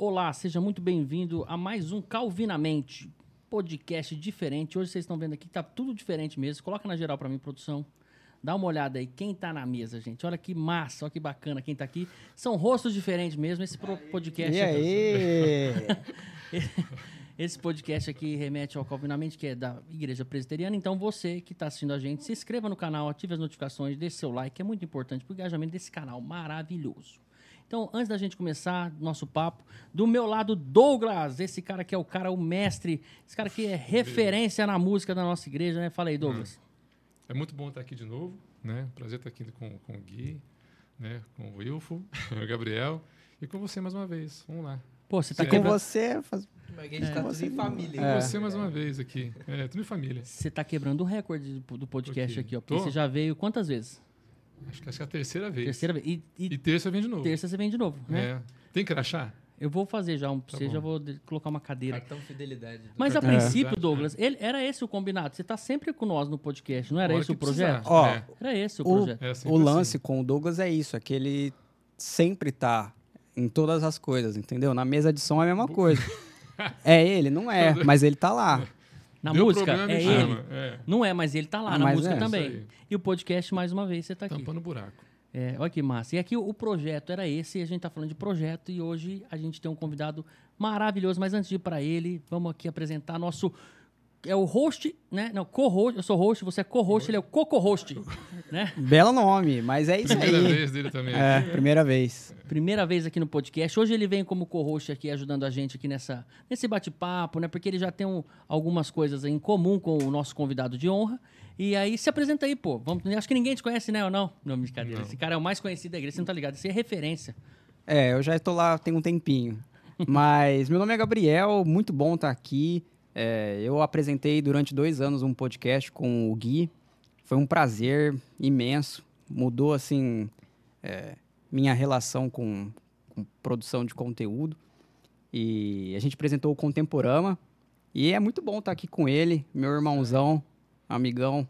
Olá, seja muito bem-vindo a mais um Calvinamente, podcast diferente. Hoje vocês estão vendo aqui, tá tudo diferente mesmo. Coloca na geral para mim, produção. Dá uma olhada aí, quem tá na mesa, gente. Olha que massa, olha que bacana quem tá aqui. São rostos diferentes mesmo. Esse podcast E aí? Esse podcast aqui remete ao Calvinamente, que é da Igreja Presbiteriana. Então, você que está assistindo a gente, se inscreva no canal, ative as notificações, deixe seu like, é muito importante para o engajamento desse canal maravilhoso. Então, antes da gente começar nosso papo, do meu lado, Douglas, esse cara que é o cara, o mestre, esse cara que é referência na música da nossa igreja, né? Fala aí, Douglas. É muito bom estar aqui de novo, né? Prazer estar aqui com, com o Gui, né? Com o Wilfo, o Gabriel e com você mais uma vez. Vamos lá. Pô, você tá E com você, faz- Mas a gente tá tudo em família. Com É. você mais uma vez aqui. É, tudo em família. você tá quebrando o recorde do podcast Aqui. aqui, ó. Porque Tô. você já veio quantas vezes? Acho que essa é a terceira vez. Terceira vez. E, e E terça vem de novo. terça você vem de novo, né? É. Tem crachá? Eu vou fazer já um pra Tá você, bom. já vou colocar uma cadeira. Cartão fidelidade. do- Mas a É. princípio, Verdade, Douglas, ele, era esse o combinado. Você tá sempre com nós no podcast, não era Hora esse o projeto? Ó, É. Era esse o, O- projeto. É o lance assim. com o Douglas é isso, é que ele sempre tá em todas as coisas, entendeu? Na mesa de som é a mesma coisa. É ele, não é, mas ele tá lá. Na Deu música, é chama. ele. É. Não é, mas ele tá lá Ah, na música é, também. E o podcast, mais uma vez, você tá aqui. Tampando o buraco. É, olha que massa. E aqui o, o projeto era esse, e a gente tá falando de projeto, e hoje a gente tem um convidado maravilhoso. Mas antes de ir para ele, vamos aqui apresentar nosso. É o host, né? Não, co-host. Eu sou host, você é co-host, ele é o co-co-host. né? Belo nome, mas é isso Primeira aí. vez dele também. É, primeira vez. Primeira vez aqui no podcast. Hoje ele vem como co-host aqui, ajudando a gente aqui nessa, nesse bate-papo, né? Porque ele já tem um- algumas coisas em comum com o nosso convidado de honra. E aí, se apresenta aí, pô. Vamos, acho que ninguém te conhece, né? Ou não? Não, brincadeira. Não. Esse cara é o mais conhecido da igreja, você não tá ligado. Esse é referência. É, eu já estou lá tem um tempinho. Mas meu nome é Gabriel, muito bom estar aqui. É, eu apresentei durante dois anos um podcast com o Gui. Foi um prazer imenso. Mudou, assim, é, minha relação com, com produção de conteúdo. E a gente apresentou o Contemporama. E é muito bom estar aqui com ele, meu irmãozão, amigão.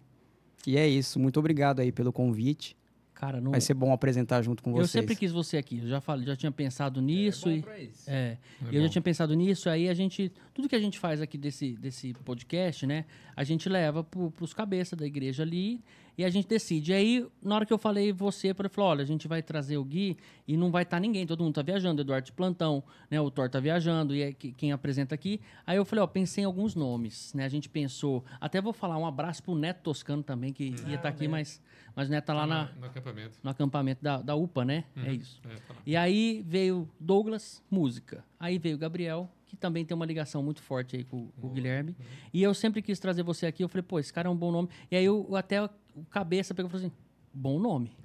E é isso. Muito obrigado aí pelo convite. Cara, não. Vai ser bom apresentar junto com Eu vocês. sempre quis você aqui. Eu já, falei, já tinha pensado nisso. é bom e, pra isso. é, É eu já tinha pensado nisso, aí a gente. Tudo que a gente faz aqui desse, desse podcast, né? A gente leva pro, pros cabeças da igreja ali e a gente decide. E aí, na hora que eu falei você, eu falei, olha, a gente vai trazer o Gui e não vai estar ninguém, todo mundo tá viajando, Eduardo de plantão, né? O Thor tá viajando, e é que- quem apresenta aqui. Aí eu falei, ó, pensei em alguns nomes, né? A gente pensou. Até vou falar um abraço pro Neto Toscano também, que ia estar aqui, mas, mas o Neto tá lá na, No acampamento. no acampamento da, da UPA, né? É Uhum. isso. É, tá. E aí veio Douglas, música. Aí veio Gabriel, que também tem uma ligação muito forte aí com, com o Guilherme. E eu sempre quis trazer você aqui. Eu falei, pô, esse cara é um bom nome. E aí eu, eu até o cabeça pegou e falou assim: bom nome.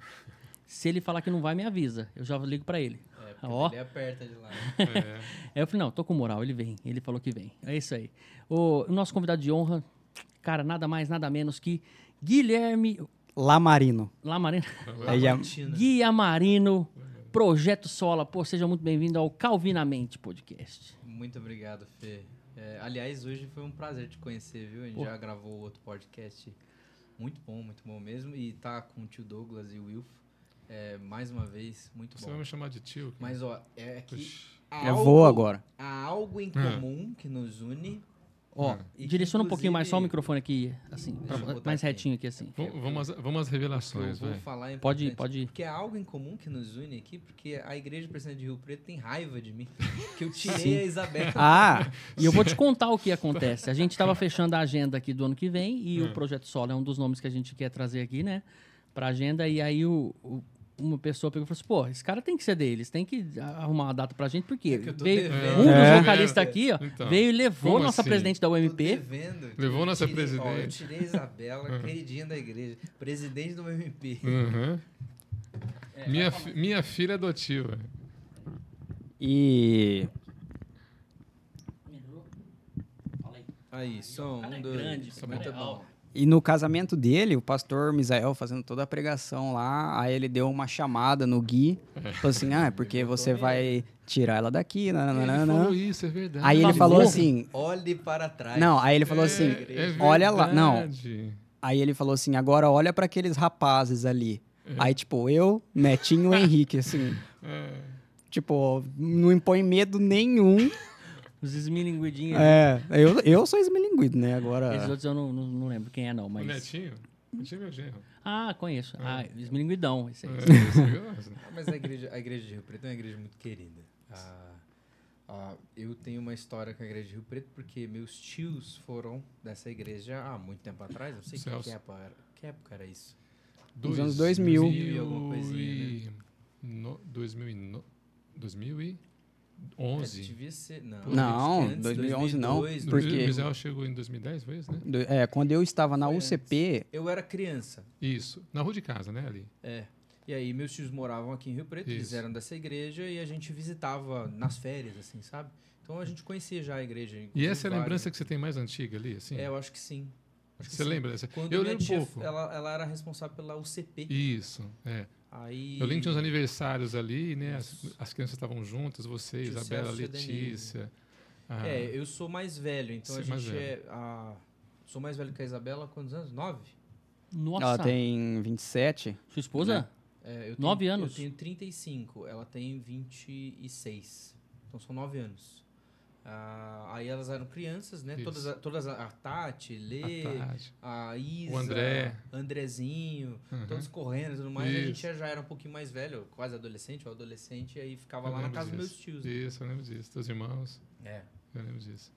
Se ele falar que não vai, me avisa. Eu já ligo pra ele. É, porque Ó. ele aperta de lá. É. Aí eu falei, não, tô com moral, ele vem. Ele falou que vem. É isso aí. O, nosso convidado de honra, cara, nada mais, nada menos que Guilherme Lamarino. Lamarino. Já- Lamartina. Guia Marino, Projeto Sola. Pô, seja muito bem-vindo ao Calvinamente Podcast. Muito obrigado, Fê. É, aliás, hoje foi um prazer te conhecer, viu? A gente Pô. já gravou outro podcast muito bom, muito bom mesmo. E tá com o tio Douglas e o Wilf. É, mais uma vez, muito Você bom. vai me chamar de tio? Mas, ó, é que Eu algo- vou agora. Há algo em Ah. comum que nos une. Ó, Ah. E direciona um pouquinho mais só o microfone aqui, assim, pra- mais aqui. retinho aqui, assim. V- Vamos, às- vamos às Eu revelações, vou falar é Pode ir, pode ir. Porque é algo em comum que nos une aqui, porque a igreja presidente de Rio Preto tem raiva de mim. Que eu tirei a Isabela. Ah, E eu vou te contar o que acontece. A gente estava fechando a agenda aqui do ano que vem e Hum. o Projeto Solo é um dos nomes que a gente quer trazer aqui, né? Pra agenda. E aí o, o- uma pessoa pegou e falou assim: pô, esse cara tem que ser deles, tem que arrumar uma data pra gente, porque É veio, devendo. um dos É. vocalistas aqui, ó, Então, veio e levou nossa assim? presidente da UMP. devendo. Levou nossa tirei- Ó, eu presidente. tirei a Isabela, queridinha da igreja, presidente do UMP. Uhum. minha, fi- minha filha adotiva. e Aí, som, cara é um, dois. grande, é é bom. E no casamento dele, o pastor Misael fazendo toda a pregação lá, aí ele deu uma chamada no Gui, falou assim, ah, é porque você vai tirar ela daqui, Ele nananana. falou isso, é verdade. Aí ele Favor. falou assim, Olhe para trás. não, aí ele falou É, assim, é olha lá, não, aí ele falou assim, agora olha pra aqueles rapazes ali. Aí tipo, eu, Netinho e Henrique, assim, É. Tipo, não impõe medo nenhum. Os esmilinguidinhos. É, eu, eu sou esmilinguido, né? Agora. Esses outros eu não, não, não lembro quem é, não, O mas. Netinho? Netinho é meu genro. Ah, conheço. Ah, esmilinguidão. Esse aí. É, esse Mas a igreja, a igreja de Rio Preto é uma igreja muito querida. Ah, ah, eu tenho uma história com a igreja de Rio Preto porque meus tios foram dessa igreja há muito tempo atrás. Não sei que, que, época, era- que época era isso. Nos anos 2000. 2000 e alguma coisinha, e- no- 2000 e no- 2011. É, devia ser. Não, Não, acho que antes, 2011 não, 2002, porque- O Misael chegou em 2010, foi isso, né? Do- É, quando eu estava na Foi UCP, Eu era criança. Isso. Na rua de casa, né, ali. É. E aí meus tios moravam aqui em Rio Preto, eles Isso. eram dessa igreja e a gente visitava nas férias, assim, sabe? Então a gente conhecia já a igreja. E essa é a vários- lembrança que você tem mais antiga ali, assim? É, eu acho que sim. Acho que Você lembra dessa? Quando eu lembro tia, pouco. Ela, ela era responsável pela UCP. Isso, é. Aí... Eu lembro que tinha uns aniversários ali, né? As, as crianças estavam juntas, você, Tio Isabela, Celso. Letícia. a- É, eu sou mais velho, então a Você é mais gente é... A... Sou mais velho que a Isabela quantos anos? Nove? Nossa. ela tem 27. Sua esposa? É, eu Nove tenho, anos? Eu tenho 35, ela tem 26. Então são nove anos. Ah, aí elas eram crianças, né? Isso. Todas, a- todas a, Tati, Lê, a Tati. a Isa, O André. Andrezinho, Uhum. todos correndo e tudo mais. E a gente Isso. já, já era um pouquinho mais velho, quase adolescente ou adolescente, e aí ficava Eu lá na casa dos disso. meus tios. né? Isso, eu lembro disso. Teus irmãos, É. eu lembro disso.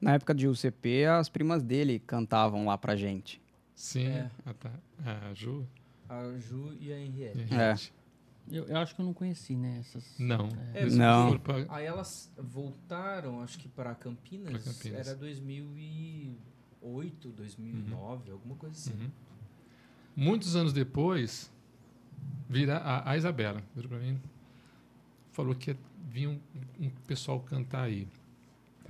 Na época de UCP, as primas dele cantavam lá pra gente. Sim, É. a, a Ju A Ju e a Henriette. a É. Eu, eu acho que eu não conheci, né? Essas... Não. É, Eles Não. pra- Aí elas voltaram, acho que para Campinas, Pra Campinas. era 2008, 2009, alguma coisa assim. Uhum. Muitos anos depois, vira a, a Isabela virou pra mim, falou que vir um, um pessoal cantar aí.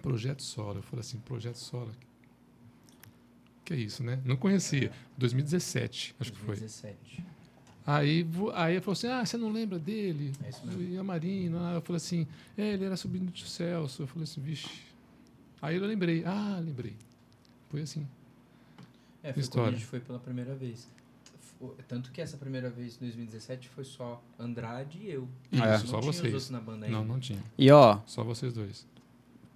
Projeto Solo. Eu falei assim, Projeto Solo. Que é isso, né? Não conhecia. 2017, acho que foi. 2017. Aí, aí ele falou assim: Ah, você não lembra dele? É isso mesmo. E a Marina? Eu falei assim: É, ele era sobrinho do tio Celso. Eu falei assim: Vixe. Aí eu lembrei: Ah, lembrei. Foi assim. É, foi quando História. a gente foi pela primeira vez. Tanto que essa primeira vez, em 2017, foi só Andrade e eu. Isso, É. não só tinha os vocês. outros na banda ainda. Não, não tinha. E ó, Só vocês dois.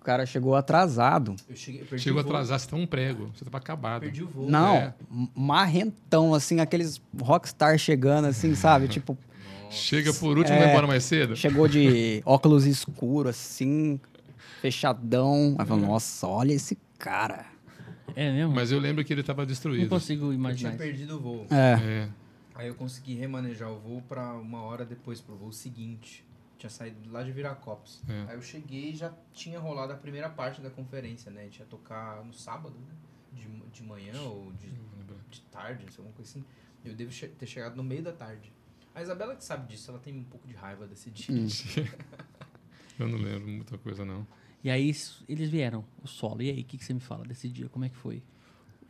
O cara chegou atrasado. Eu cheguei, eu Chegou atrasado, você tá um prego. Você tava acabado. Perdi o voo. Não, É. marrentão, assim, aqueles rockstar chegando, assim, sabe? Tipo. Chega por último e É. vai embora mais cedo. chegou de óculos escuros, assim, fechadão. Aí falou, nossa, olha esse cara. É mesmo? Mas eu lembro que ele tava não destruído. consigo Eu tinha imaginar perdido o voo. É, É. Aí eu consegui remanejar o voo pra uma hora depois, pro voo seguinte. Tinha saído lá de Viracopos. É. Aí eu cheguei e já tinha rolado a primeira parte da conferência, né? A gente ia tocar no sábado, né? De, de manhã ou de, de tarde, não sei, alguma coisa assim. Eu devo che- ter chegado no meio da tarde. A Isabela que sabe disso, ela tem um pouco de raiva desse dia. Hum. Eu não lembro muita coisa, não. E aí eles vieram, o solo. E aí, o que, que você me fala desse dia? Como é que foi?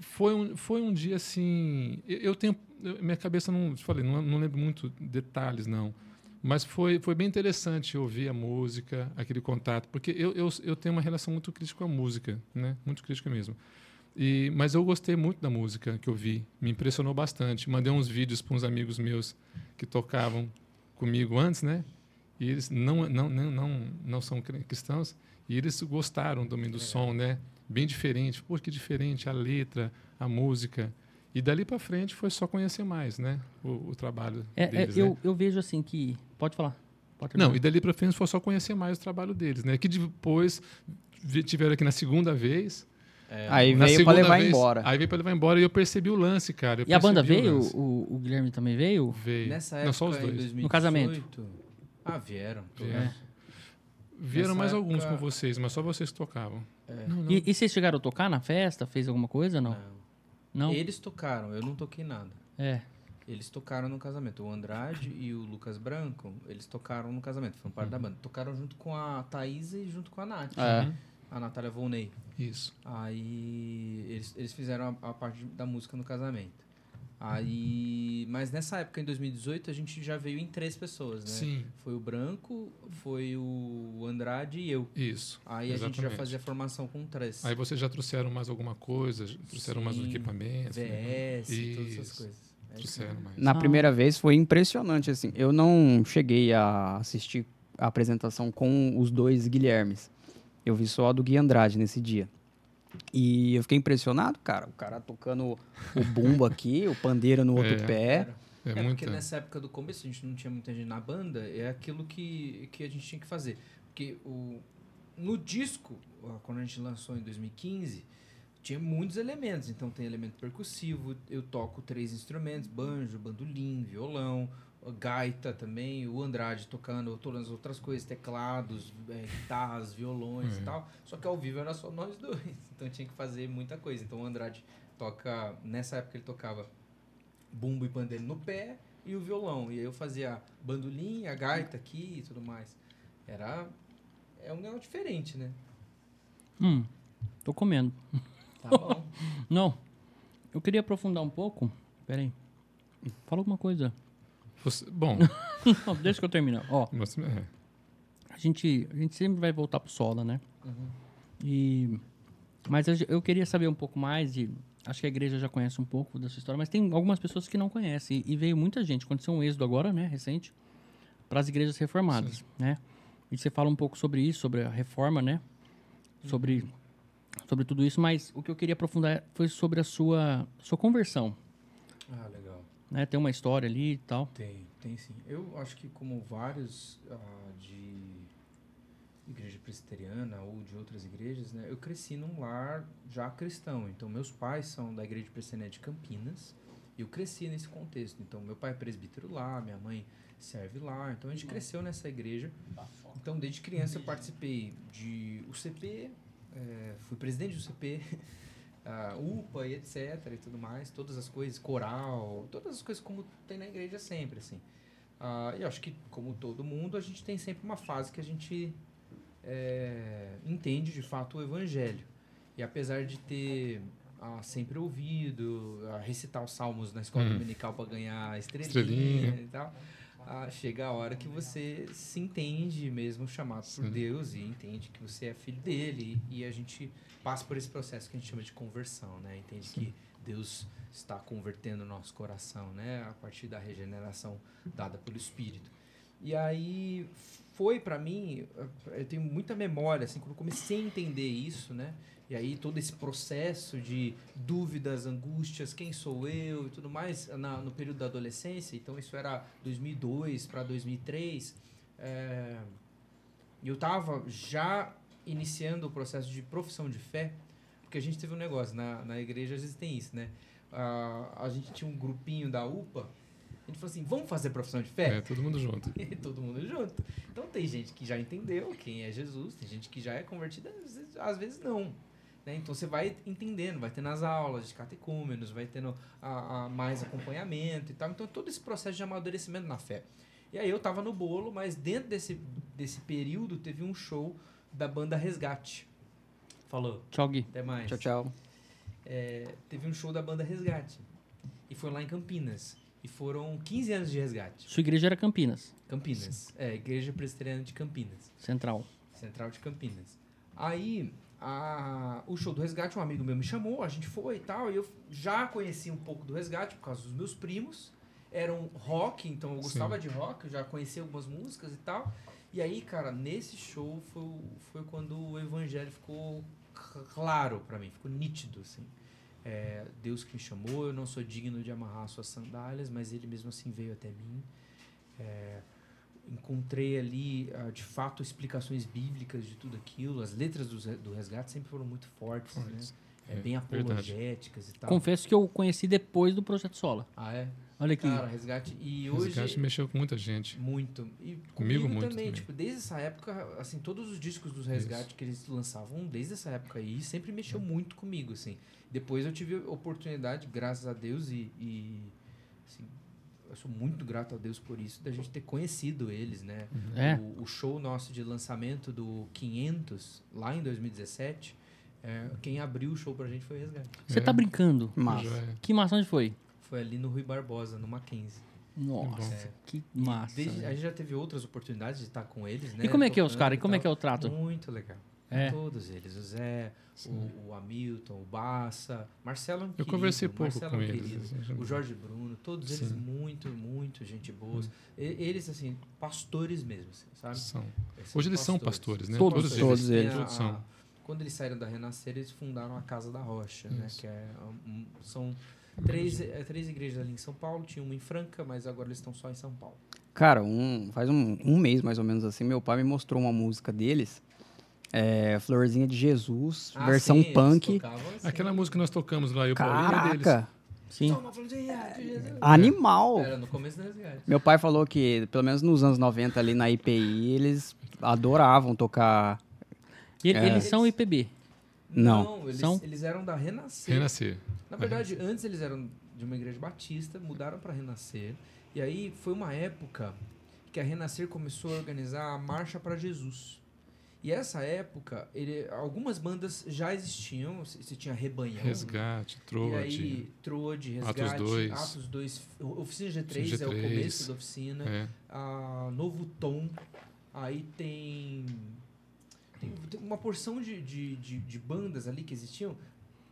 Foi um, foi um dia assim. Eu, eu tenho. eu- minha cabeça não. Falei, não, não lembro muito detalhes, não. Mas foi, foi bem interessante ouvir a música, aquele contato. Porque eu, eu, eu tenho uma relação muito crítica com a música, né? Muito crítica mesmo. E, mas eu gostei muito da música que eu vi. Me impressionou bastante. Mandei uns vídeos para uns amigos meus que tocavam comigo antes, né? E eles não, não, não, não, não são cri- cristãos. E eles gostaram também do som, né? Bem diferente. Pô, que diferente a letra, a música. E dali para frente foi só conhecer mais, né? O, o trabalho É, é, deles, eu, né? eu vejo assim que. Pode falar. Pode Não, e dali para frente foi só conhecer mais o trabalho deles, né? Que depois tiveram aqui na segunda vez. É, Aí Na veio pra levar vez, embora. Aí veio para levar embora e eu percebi o lance, cara. eu E a banda o veio? lance. O, o Guilherme também veio? Veio. Nessa época, Não, só os em dois. 2018, No casamento. Ah, vieram. Vieram. Vieram Nessa mais alguns época- com vocês, mas só vocês que tocavam. É. Não, não. E, e vocês chegaram a tocar na festa? Fez alguma coisa? Não. Não. Não? Eles tocaram, eu não toquei nada. É. Eles tocaram no casamento. O Andrade e o Lucas Branco, eles tocaram no casamento, foram parte da banda. Tocaram junto com a Thaisa e junto com a Nath. É. Uhum. A Natália Volney. Isso. Aí eles, eles fizeram a, a parte da música no casamento. Aí, mas nessa época, em 2018, a gente já veio em três pessoas, né? Sim, Foi o Branco, foi o Andrade e eu. isso. Aí a gente já Exatamente. fazia formação com três. Aí vocês já trouxeram mais alguma coisa, trouxeram mais Sim, equipamentos. né? VS, todas essas coisas. É Trouxeram mais. Na Ah. primeira vez foi impressionante, assim. Eu não cheguei a assistir a apresentação com os dois Guilhermes. Eu vi só a do Gui Andrade nesse dia. E eu fiquei impressionado, cara. O cara tocando o bumbo aqui, o pandeiro no outro É. pé. É, É, muita. porque nessa época do começo a gente não tinha muita gente na banda, é aquilo que, que a gente tinha que fazer. Porque o, no disco, quando a gente lançou em 2015, tinha muitos elementos. Então tem elemento percussivo, eu toco três instrumentos, banjo, bandolim, violão, gaita também, o Andrade tocando todas as outras coisas, teclados, é, guitarras, violões e Uhum. tal. Só que ao vivo era só nós dois. Então tinha que fazer muita coisa. Então o Andrade toca, nessa época ele tocava bumbo e pandeiro no pé e o violão. E aí eu fazia bandolim, a gaita aqui e tudo mais. Era. É um negócio diferente, né? Hum, tô comendo. Tá bom. Não, eu queria aprofundar um pouco. Pera aí. Fala alguma coisa. Você- bom, Não, deixa que eu terminar. Ó, mas, é, a gente, a gente sempre vai voltar pro Sola, né? Uhum. E, mas eu, eu queria saber um pouco mais de... Acho que a igreja já conhece um pouco da sua história, mas tem algumas pessoas que não conhecem. E, e veio muita gente. Aconteceu um êxodo agora, né? Recente. Para as igrejas reformadas, né? E você fala um pouco sobre isso, sobre a reforma, né? Sobre, sobre tudo isso. Mas o que eu queria aprofundar foi sobre a sua, sua conversão. Ah, legal. Né? Tem uma história ali e tal. Tem, tem sim. Eu acho que como vários ah, de igreja presbiteriana ou de outras igrejas, né? Eu cresci num lar já cristão. Então meus pais são da igreja presbiteriana de Campinas. E eu cresci nesse contexto. Então meu pai é presbítero lá, minha mãe serve lá. Então a gente cresceu nessa igreja. Então desde criança eu participei de UCP, eh, fui presidente do UCP, ah, UPA e etc e tudo mais, todas as coisas, coral, todas as coisas como tem na igreja sempre, assim. Ah, e acho que, como todo mundo, a gente tem sempre uma fase que a gente eh, entende de fato o evangelho. E apesar de ter ah, sempre ouvido, ah, recitar os salmos na escola Hum. dominical para ganhar estrelinha, Estrelinha. e tal, ah, chega a hora que você se entende mesmo chamado por Sim. Deus e entende que você é filho dele e a gente passa por esse processo que a gente chama de conversão, né? Entende que Deus está convertendo o nosso coração, né? A partir da regeneração dada pelo Espírito. E aí foi para mim, eu tenho muita memória assim, quando eu comecei a entender isso, né? E aí todo esse processo de dúvidas, angústias, quem sou eu e tudo mais na- no período da adolescência. Então isso era 2002 para 2003. É, e eu estava já iniciando o processo de profissão de fé, porque a gente teve um negócio na, na igreja às vezes tem isso, né? Ah, a gente tinha um grupinho da UPA. A gente falou assim, vamos fazer profissão de fé? é, todo mundo junto. Todo mundo junto. Então tem gente que já entendeu quem é Jesus, tem gente que já é convertida, às vezes, às vezes não. Né? Então você vai entendendo, vai tendo as aulas de catecúmenos, vai tendo a, a mais acompanhamento e tal. Então todo esse processo de amadurecimento na fé. E aí eu tava no bolo, mas dentro desse, desse período teve um show da banda Resgate. Falou. Tchau, Gui. Até mais. Tchau, tchau. É, teve um show da banda Resgate. E foi lá em Campinas. E foram 15 anos de resgate. Sua igreja era Campinas, Campinas. É, Igreja Presbiteriana de Campinas. Central. Central de Campinas. Aí, a, o show do Resgate, um amigo meu me chamou, a gente foi e tal, e eu já conhecia um pouco do Resgate por causa dos meus primos. Era um rock, então eu gostava de rock, eu já conhecia algumas músicas e tal. E aí, cara, nesse show foi, foi quando o evangelho ficou claro pra mim, ficou nítido, assim. É, Deus que me chamou, eu não sou digno de amarrar suas sandálias, mas ele mesmo assim veio até mim. É, encontrei ali, ah, de fato, explicações bíblicas de tudo aquilo. As letras do, resgate sempre foram muito fortes, né? Fortes. É, É, bem verdade. apologéticas e tal. Confesso que eu conheci depois do Projeto Sola. Ah, é? Olha aqui. Cara, resgate. E O hoje. resgate mexeu com muita gente. Muito. E Comigo comigo, muito também, também. Tipo, desde essa época, assim, todos os discos dos resgate que eles lançavam, desde essa época aí, sempre mexeu Uhum. muito comigo, assim. Depois eu tive a oportunidade, graças a Deus, e, e assim, eu sou muito grato a Deus por isso, da gente ter conhecido eles, né? É. O, o show nosso de lançamento do 500, lá em 2017, é, quem abriu o show pra gente foi o Resgate. Você tá brincando? Massa. É. Que massa onde foi? Foi ali no Rui Barbosa, no Mackenzie. Nossa, É. que massa. desde- a gente já teve outras oportunidades de estar com eles, né? E como é que é os caras? E como é que é o trato? Muito legal. É. Todos eles. O Zé, o, o Hamilton, o Bassa, Marcelo é um Eu querido, conversei pouco Marcelo é com um eles. O Jorge Bruno, todos eles Sim. muito, muito gente boas. E- Eles, assim, pastores mesmo, assim, sabe? São. Eles Hoje eles são pastores, né? Todos, todos têm eles. Todos são. a- quando eles saíram da Renascer, eles fundaram a Casa da Rocha, né? Isso. Que é, um, são três, é, três igrejas ali em São Paulo, tinha uma em Franca, mas agora eles estão só em São Paulo. Cara, um, faz um, um mês mais ou menos assim, meu pai me mostrou uma música deles. É, Florzinha de Jesus, Ah, versão sim, punk. tocavam assim. Aquela música que nós tocamos lá, eu Paulinho, é deles. Caraca, Sim. Animal. Era no começo da resgate. Meu pai falou que, pelo menos nos anos 90 ali na IPI, eles adoravam tocar. E ele- É. Eles são IPB. Não. eles, São? eles eram da Renascer. Renascer. Na verdade, antes eles eram de uma igreja batista, mudaram para Renascer. E aí foi uma época que a Renascer começou a organizar a Marcha para Jesus. E essa época, ele- algumas bandas já existiam, você tinha Rebanhão. Resgate, E Trode. aí, Trode, Resgate, Atos dois. Atos 2, Oficina G3, Oficina é o G3. começo da oficina. É. a Novo Tom, aí tem, tem, tem uma porção de, de, de, de bandas ali que existiam,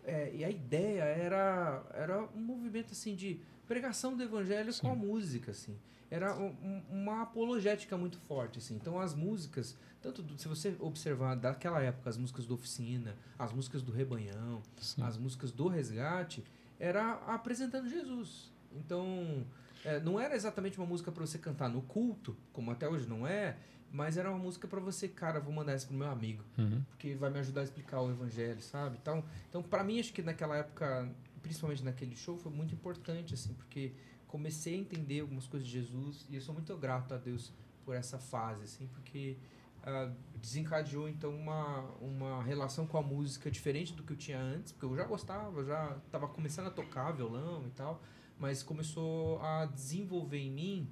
é, e a ideia era, era um movimento assim de pregação do evangelho com a música, assim. Era um- uma apologética muito forte, assim. Então as músicas, tanto do- se você observar daquela época, as músicas do Oficina, as músicas do Rebanhão, Sim. as músicas do Resgate, era apresentando Jesus. Então, é, não era exatamente uma música para você cantar no culto, como até hoje não é, mas era uma música para você, cara, vou mandar essa pro meu amigo, Uhum. porque vai me ajudar a explicar o evangelho, sabe? Então, então para mim acho que naquela época, principalmente naquele show, foi muito importante assim, porque comecei a entender algumas coisas de Jesus e eu sou muito grato a Deus por essa fase, assim, porque ah, desencadeou então uma, uma relação com a música diferente do que eu tinha antes, porque eu já gostava, já estava começando a tocar violão e tal, mas começou a desenvolver em mim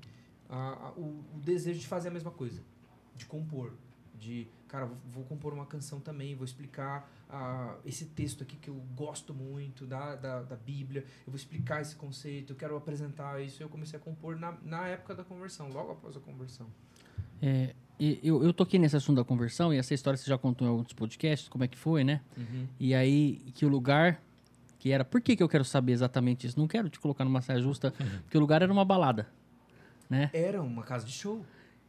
a- o, o desejo de fazer a mesma coisa, de compor, de cara, vou, compor uma canção também, vou explicar ah, esse texto aqui que eu gosto muito da, da, da Bíblia, eu vou explicar esse conceito, eu quero apresentar isso. Eu comecei a compor na, na época da conversão, logo após a conversão. É, eu, eu toquei nesse assunto da conversão, e essa história você já contou em alguns podcasts, como é que foi, né? E aí, que o lugar que era... Por que, que eu quero saber exatamente isso? Não quero te colocar numa saia justa, porque o lugar era uma balada, né? Era uma casa de show.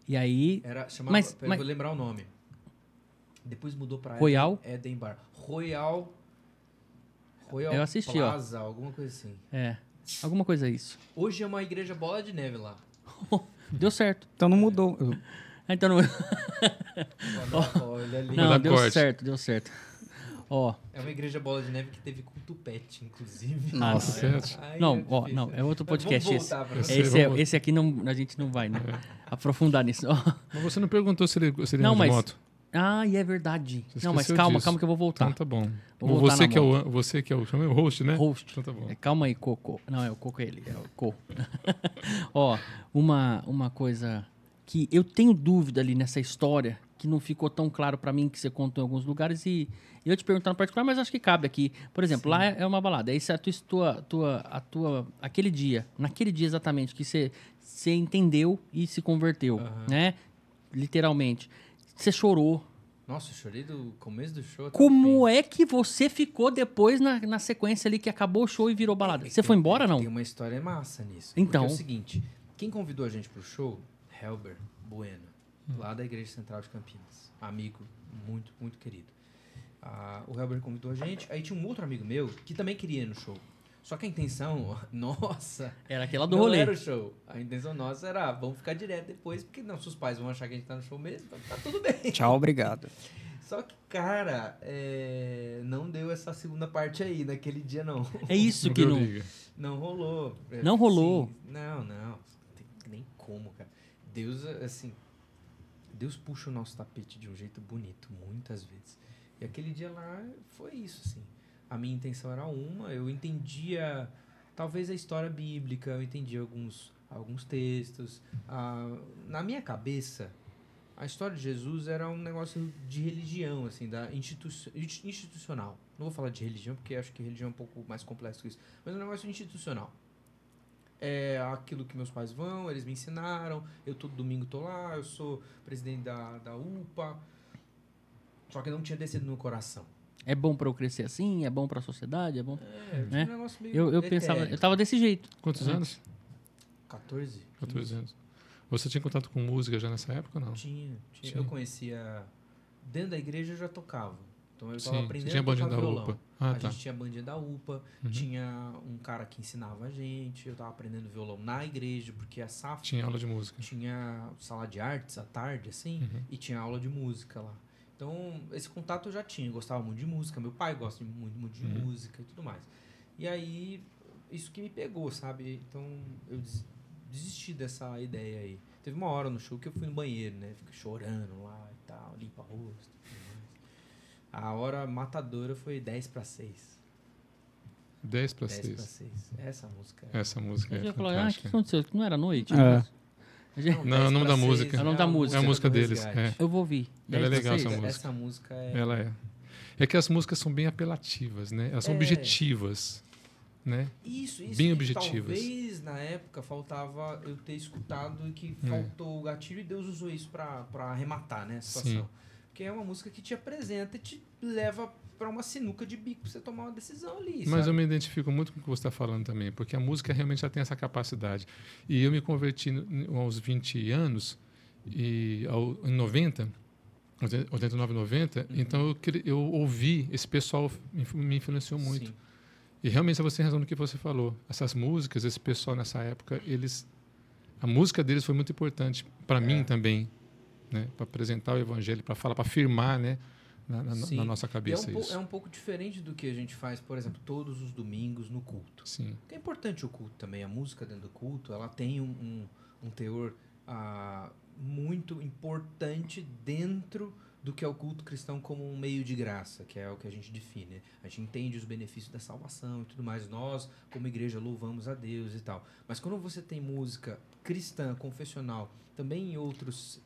E aí... Era, chamava, Mas- peraí, mas- vou lembrar o nome. Depois mudou pra Royal? Eden, Bar. Royal. Royal Eu assisti, ó. Plaza, alguma coisa assim. É, alguma coisa é isso. Hoje é uma igreja bola de neve lá. Deu certo. Então não mudou. Então não... Olha ali. Não, deu corte. certo, deu certo. Ó, É uma igreja bola de neve que teve culto pet, inclusive. Nossa. Certo. Aí não, é ó, não, é outro Mas podcast esse. você. Esse, é- esse aqui não, a gente não vai né, aprofundar nisso. Ó. Mas você não perguntou se ele, se ele Não, anda de mas- moto? Ah, e é verdade. Você não, mas calma, disso. calma que eu vou voltar. Então tá bom. Vou voltar Você que, é o, você que é o, chama o host, né? Host. Então tá bom. É, calma aí, Coco. Não, é o Coco é ele, é o Co. Ó, uma, uma coisa que eu tenho dúvida ali nessa história, que não ficou tão claro pra mim, que você contou em alguns lugares, e eu te perguntar no particular, mas acho que cabe aqui. Por exemplo, lá é é uma balada. Aí se a tua, tua, a tua, aquele dia, naquele dia exatamente, que você, você entendeu e se converteu, Aham. né? Literalmente. Você chorou. Nossa, eu chorei do começo do show. Como é que você ficou depois na, na sequência ali que acabou o show e virou balada? Você foi Tem- embora tem- não? Tem uma história massa nisso. Então. Porque é o seguinte, quem convidou a gente pro show, Helber Bueno, Hum. lá da Igreja Central de Campinas. Amigo muito, muito querido. Ah, o Helber convidou a gente, aí tinha um outro amigo meu que também queria ir no show. Só que a intenção, nossa, Era aquela do não rolê. era o show. A intenção nossa era, vamos ficar direto depois, porque não, seus pais vão achar que a gente tá no show mesmo, então tá tudo bem. Tchau, obrigado. Só que, cara, é, não deu essa segunda parte aí, naquele dia não. É isso que não. Não rolou. Não rolou. sim. Não, não. Não tem nem como. Deus, assim. Deus puxa o nosso tapete de um jeito bonito, muitas vezes. E aquele dia lá foi isso, assim. A minha intenção era uma, eu entendia talvez a história bíblica, eu entendia alguns, alguns textos. Na minha cabeça, a história de Jesus era um negócio de religião, assim, da institu insti- institucional. Não vou falar de religião, porque acho que religião é um pouco mais complexo que isso. Mas é um negócio institucional. É aquilo que meus pais vão, eles me ensinaram, eu todo domingo tô lá, eu sou presidente da, da UPA. Só que não tinha descido no coração. É bom pra eu crescer assim? É bom pra sociedade? É bom. É, Né? um negócio meio Eu, eu pensava, eu tava desse jeito. Quantos É. anos? 14? 14 anos. Você tinha contato com música já nessa época ou não? Tinha, tinha. Tinha. Eu conhecia. Dentro da igreja eu já tocava. Então eu estava aprendendo tinha a tocar violão. UPA. Ah, a tá. gente tinha bandinha da UPA, Uhum. tinha um cara que ensinava a gente, eu tava aprendendo violão na igreja, porque a SAF Tinha aula de música. tinha sala de artes à tarde, assim, Uhum. e tinha aula de música lá. Então, esse contato eu já tinha, eu gostava muito de música, meu pai gosta muito, muito de Uhum. música e tudo mais. E aí, isso que me pegou, sabe? Então, eu des- desisti dessa ideia aí. Teve uma hora no show que eu fui no banheiro, né? Fiquei chorando lá e tal, limpa rosto tudo mais. A hora matadora foi 10 para 6. 10 para 10 para 6. 6. Essa música é... Essa música Eu é ia falar, ah, o que fantástica. aconteceu? Não era noite? É. Mas- Não, 10 o nome da 6 música. É o nome da música. É a música deles, é. Eu vou ouvir. Ela é 10 pra legal, essa 6. música. Essa música é... Ela é. É que as músicas são bem apelativas, né? Elas são É. objetivas, né? Isso, isso. Bem objetivas. Talvez na época faltava eu ter escutado que É. faltou o gatilho e Deus usou isso pra, pra arrematar, né, a situação. Sim. Porque é uma música que te apresenta e te leva pra uma sinuca de bico pra você tomar uma decisão ali. Mas eu sabe? me identifico muito com o que você está falando também, porque a música realmente já tem essa capacidade. E eu me converti aos 20 anos, e ao, em 90, 89, 90, Uhum. então eu, eu ouvi, esse pessoal me influenciou muito. Sim. E realmente você tem razão no que você falou. Essas músicas, esse pessoal nessa época, eles a música deles foi muito importante para É. mim também, né? Para apresentar o evangelho, para falar, para afirmar, né, na, na- na nossa E é, cabeça um isso. é um pouco diferente do que a gente faz, por exemplo, todos os domingos no culto. Sim. Porque é importante o culto também. A música dentro do culto, ela tem um, um, um teor ah, muito importante dentro do que é o culto cristão como um meio de graça, que é o que a gente define. A gente entende os benefícios da salvação e tudo mais. Nós, como igreja, louvamos a Deus e tal. Mas quando você tem música cristã, confessional, também em outros,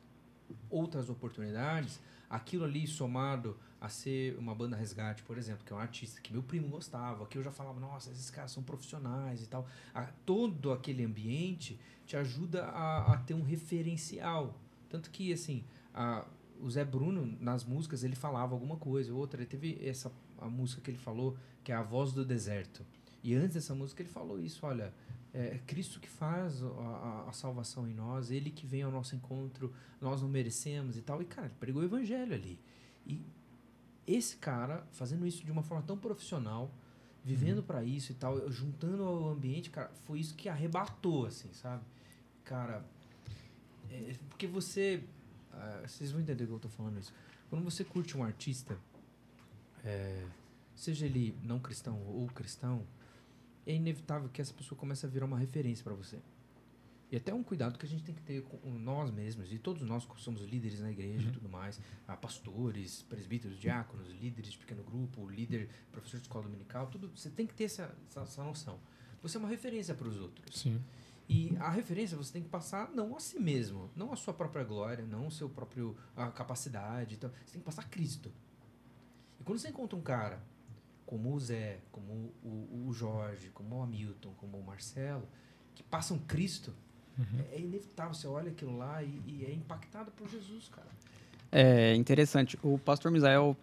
outras oportunidades, aquilo ali somado a ser uma banda resgate, por exemplo, que é um artista que meu primo gostava, que eu já falava, nossa, esses caras são profissionais e tal. A- todo aquele ambiente te ajuda a, a ter um referencial. Tanto que, assim, a- o Zé Bruno, nas músicas, ele falava alguma coisa, outra. Ele teve essa a música que ele falou, que é A Voz do Deserto. E antes dessa música ele falou isso, olha, é Cristo que faz a, a- salvação em nós, Ele que vem ao nosso encontro, nós não merecemos e tal. E, cara, ele pregou o evangelho ali. E esse cara, fazendo isso de uma forma tão profissional, vivendo pra isso e tal, juntando ao ambiente, cara, foi isso que arrebatou, assim, sabe? Cara, é, porque você. ah, vocês vão entender o que eu tô falando isso. Quando você curte um artista, é, seja ele não cristão ou cristão, é inevitável que essa pessoa comece a virar uma referência para você. E até um cuidado que a gente tem que ter com nós mesmos, e todos nós que somos líderes na igreja e tudo mais, ah, pastores, presbíteros, diáconos, líderes de pequeno grupo, líder, professor de escola dominical, tudo, você tem que ter essa, essa, essa noção. Você é uma referência para os outros. Sim. E a referência você tem que passar não a si mesmo, não a sua própria glória, não a sua própria a capacidade. Então, você tem que passar Cristo. E quando você encontra um cara como o Zé, como o, o Jorge, como o Hamilton, como o Marcelo, que passam Cristo, é, é inevitável. Você olha aquilo lá e, e é impactado por Jesus, cara. É interessante. O pastor Misael,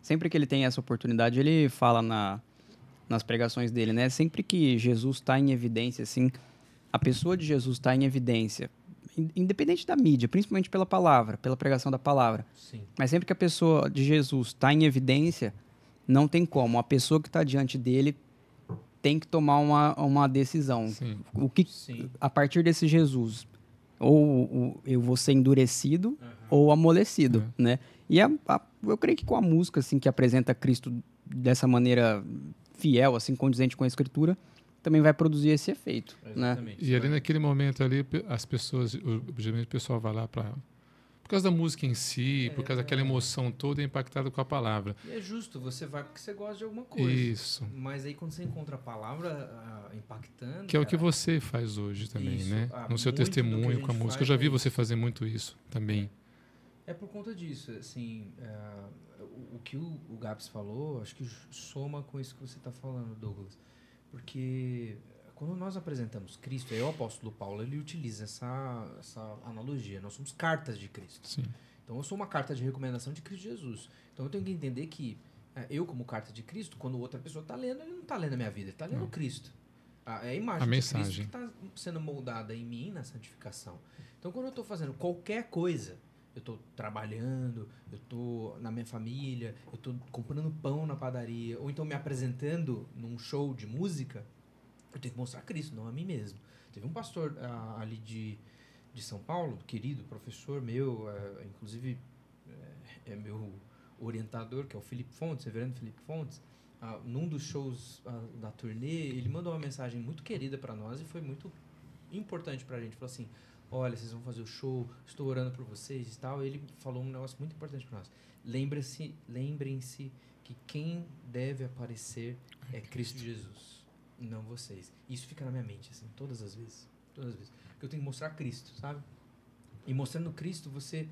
sempre que ele tem essa oportunidade, ele fala na, nas pregações dele, né? Sempre que Jesus está em evidência, assim, a pessoa de Jesus está em evidência, in- independente da mídia, principalmente pela palavra, pela pregação da palavra. Sim. Mas sempre que a pessoa de Jesus está em evidência, não tem como. A pessoa que está diante dele tem que tomar uma, uma decisão. Sim. O que, Sim. a partir desse Jesus, ou o- eu vou ser endurecido Aham. ou amolecido, né? E a- a- eu creio que com a música, assim, que apresenta Cristo dessa maneira fiel, assim, condizente com a Escritura, também vai produzir esse efeito, né? Exatamente. E ali naquele momento ali, as pessoas, o- geralmente o pessoal vai lá para por causa da música em si, por causa daquela emoção toda é impactada com a palavra. E é justo, você vai porque você gosta de alguma coisa. Isso. Mas aí quando você encontra a palavra ah, impactando. Que é o que cara, você faz hoje também, Isso. né? Ah, no seu testemunho com a música. Eu faz já é vi isso. você fazer muito isso também. É por conta disso, assim, é, o, o que o, o Gabs falou, acho que soma com isso que você está falando, Douglas. Porque quando nós apresentamos Cristo, aí o apóstolo Paulo, ele utiliza essa, essa analogia, nós somos cartas de Cristo. Sim. Então eu sou uma carta de recomendação de Cristo Jesus. Então eu tenho que entender que é, eu, como carta de Cristo, quando outra pessoa está lendo, ele não está lendo a minha vida, ele está lendo Não. Cristo. A, é a imagem A de mensagem. Cristo que está sendo moldada em mim na santificação. Então quando eu estou fazendo qualquer coisa, eu estou trabalhando, eu estou na minha família, eu estou comprando pão na padaria, ou então me apresentando num show de música, eu tenho que mostrar Cristo, não a mim mesmo. Teve um pastor ah, ali de, de São Paulo, querido, professor meu, eh, inclusive eh, é meu orientador, que é o Felipe Fontes, reverendo Felipe Fontes, ah, num dos shows ah, da turnê, ele mandou uma mensagem muito querida para nós e foi muito importante pra gente. Falou assim: Olha, vocês vão fazer o show, estou orando por vocês e tal. Ele falou um negócio muito importante para nós. Lembre-se, lembrem-se que quem deve aparecer é Cristo Jesus, não vocês. Isso fica na minha mente, assim, todas as vezes. Todas as vezes. Porque eu tenho que mostrar Cristo, sabe? E mostrando Cristo, você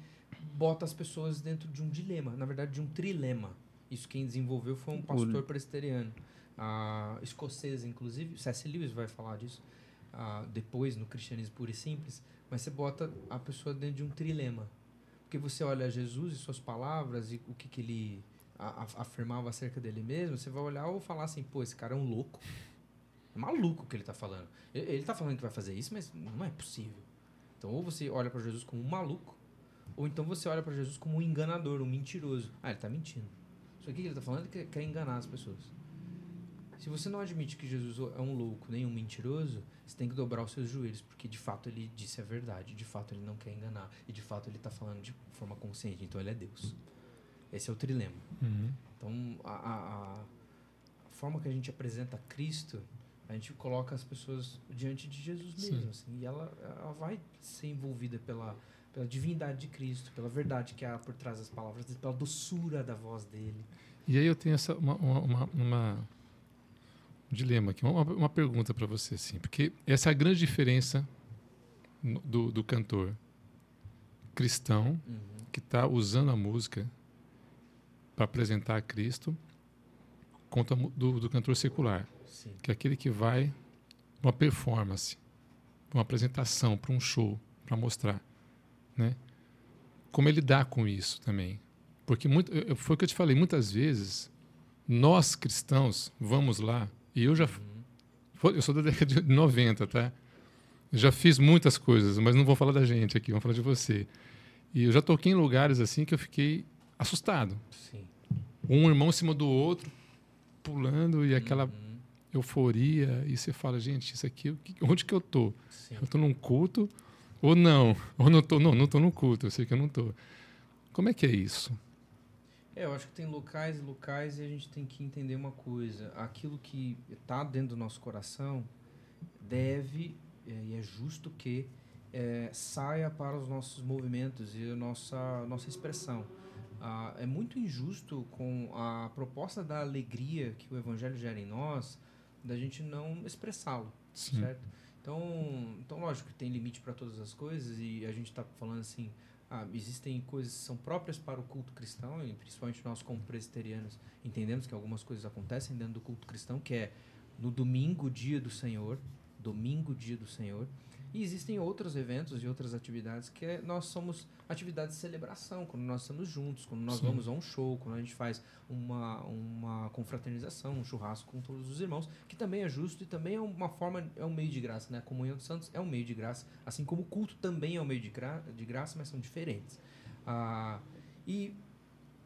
bota as pessoas dentro de um dilema, na verdade, de um trilema. Isso quem desenvolveu foi um pastor presbiteriano, ah, escocês, inclusive. C.S. Lewis vai falar disso ah, depois no Cristianismo Puro e Simples. Mas você bota a pessoa dentro de um trilema. Porque você olha Jesus e suas palavras e o que, que ele afirmava acerca dele mesmo, você vai olhar ou falar assim, pô, esse cara é um louco. É maluco o que ele está falando. Ele, ele tá falando que vai fazer isso, mas não é possível. Então, ou você olha para Jesus como um maluco, ou então você olha para Jesus como um enganador, um mentiroso. Ah, ele está mentindo. Só que o que ele está falando é que quer enganar as pessoas. Se você não admite que Jesus é um louco nem um mentiroso, você tem que dobrar os seus joelhos, porque de fato ele disse a verdade, de fato ele não quer enganar, e de fato ele está falando de forma consciente, então ele é Deus. Esse é o trilema. Uhum. Então, a, a- a forma que a gente apresenta Cristo, a gente coloca as pessoas diante de Jesus mesmo. Assim, e ela, ela vai ser envolvida pela, pela divindade de Cristo, pela verdade que há por trás das palavras, dele, pela doçura da voz dele. E aí eu tenho essa, uma, uma, uma- um dilema aqui, uma, uma pergunta para você, assim, porque essa é a grande diferença do, do cantor cristão que está usando a música para apresentar a Cristo contra mu- do, do cantor secular, Sim. que é aquele que vai uma performance, uma apresentação, para um show, para mostrar, né? Como ele dá com isso também, porque muito, foi o que eu te falei muitas vezes. Nós cristãos vamos lá e eu já Uhum. eu sou da década de 90, tá? Já fiz muitas coisas, mas não vou falar da gente aqui, vamos falar de você. E eu já toquei em lugares assim que eu fiquei assustado. Sim. Um irmão em cima do outro, pulando e aquela Uhum. Euforia. E você fala, gente, isso aqui, onde que eu tô? Sim. Eu tô num culto ou não? Ou não tô? Não, não tô no culto, eu sei que eu não tô. Como é que é isso? É, eu acho que tem locais e locais e a gente tem que entender uma coisa. Aquilo que está dentro do nosso coração deve é, e é justo que é, saia para os nossos movimentos e a nossa, nossa expressão. Ah, é muito injusto com a proposta da alegria que o Evangelho gera em nós, da gente não expressá-lo certo? Então, então lógico que tem limite para todas as coisas e a gente está falando assim, ah, existem coisas que são próprias para o culto cristão e principalmente nós como presbiterianos entendemos que algumas coisas acontecem dentro do culto cristão que é no domingo dia do Senhor, domingo dia do Senhor. E existem outros eventos e outras atividades que é- nós somos atividades de celebração, quando nós estamos juntos, quando nós Sim. vamos a um show, quando a gente faz uma, uma confraternização, um churrasco com todos os irmãos, que também é justo e também é uma forma, é um meio de graça, né? A comunhão dos santos é um meio de graça, assim como o culto também é um meio de, gra de graça, mas são diferentes. Ah, e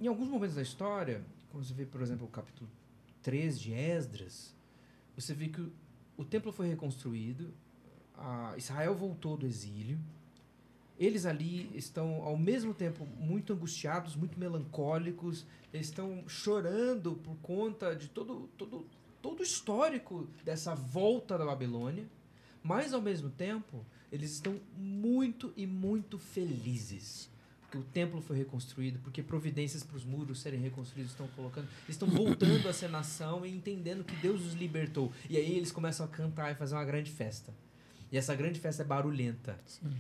em alguns momentos da história, quando você vê, por exemplo, o capítulo 3 de Esdras, você vê que o, o templo foi reconstruído, a Israel voltou do exílio, eles ali estão ao mesmo tempo muito angustiados, muito melancólicos, eles estão chorando por conta de todo todo todo o histórico dessa volta da Babilônia, mas ao mesmo tempo eles estão muito e muito felizes. Porque o templo foi reconstruído, porque providências para os muros serem reconstruídos estão colocando. Eles estão voltando a ser nação e entendendo que Deus os libertou. E aí eles começam a cantar e fazer uma grande festa. E essa grande festa é barulhenta.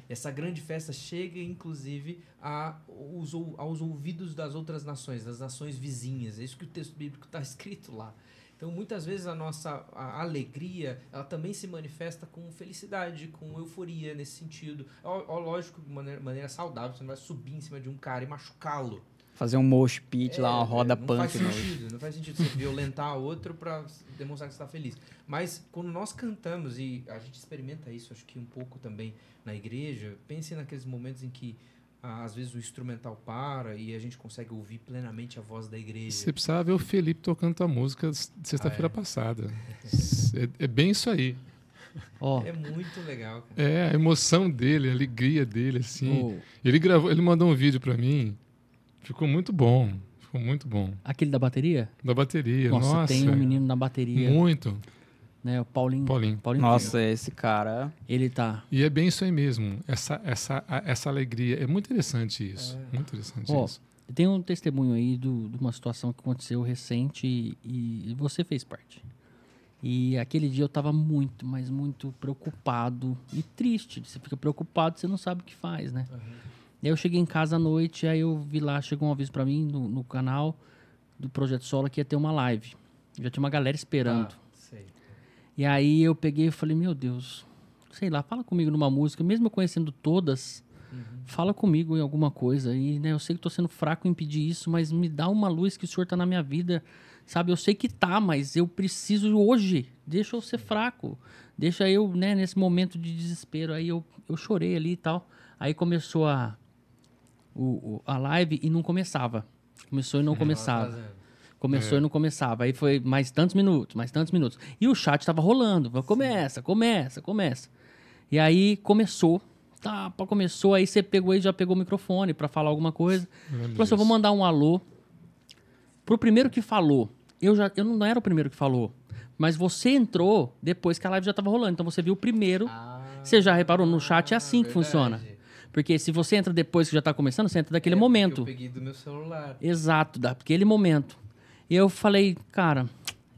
Essa grande festa chega, inclusive, a, os aos ouvidos das outras nações, das nações vizinhas. É isso que o texto bíblico está escrito lá. Então, muitas vezes a nossa a alegria, ela também se manifesta com felicidade, com euforia nesse sentido. Ó, ó, lógico, de maneira, maneira saudável, você não vai subir em cima de um cara e machucá-lo. Fazer um mosh pit lá, uma roda É, não punk. faz sentido, não faz sentido você violentar outro para demonstrar que você está feliz. Mas quando nós cantamos e a gente experimenta isso, acho que um pouco também na igreja, pense naqueles momentos em que às vezes o instrumental para e a gente consegue ouvir plenamente a voz da igreja. Você precisava ver o Felipe tocando tua música sexta-feira Ah, é? passada. É, é bem isso aí. Ó, É muito legal, cara. É, a emoção dele, a alegria dele, assim. o- Ele gravou, ele mandou um vídeo pra mim. Ficou muito bom. Ficou muito bom. aquele da bateria? Da bateria. Nossa, Nossa, tem um menino na bateria, Muito. né? O Paulinho. Paulinho. Paulinho Nossa, esse cara. Ele tá. E é bem isso aí mesmo. Essa, essa, essa alegria. É muito interessante isso. Muito interessante Ó, isso. Tem um testemunho aí do- de uma situação que aconteceu recente e, e você fez parte. E aquele dia eu tava muito, mas muito preocupado e triste. Você fica preocupado, você não sabe o que faz, né? E aí eu cheguei em casa à noite, aí eu vi lá, chegou um aviso pra mim no, no canal do Projeto Solo que ia ter uma live. Já tinha uma galera esperando. Ah, sei. E aí eu peguei e falei, meu Deus, sei lá, fala comigo numa música, mesmo eu conhecendo todas, fala comigo em alguma coisa. E né, eu sei que tô sendo fraco em pedir isso, mas me dá uma luz que o senhor tá na minha vida. Sabe, eu sei que tá, mas eu preciso hoje. Deixa eu ser fraco. Deixa eu, né, nesse momento de desespero. Aí eu, eu chorei ali e tal. Aí começou a, o, o- a live e não começava. Começou e não começava. Começou e não começava. Aí foi mais tantos minutos, mais tantos minutos. E o chat tava rolando. Começa, começa, começa. E aí começou. Tá, começou. Aí você pegou e já pegou o microfone pra falar alguma coisa. Falou assim, eu vou mandar um alô pro primeiro que falou. Eu, já, eu não era o primeiro que falou. Mas você entrou depois que a live já tava rolando. Então você viu o primeiro. Você já reparou? No chat é assim que funciona. Porque se você entra depois que já tá começando, você entra daquele É, momento. Eu peguei do meu celular. Exato, daquele momento. E eu falei, cara,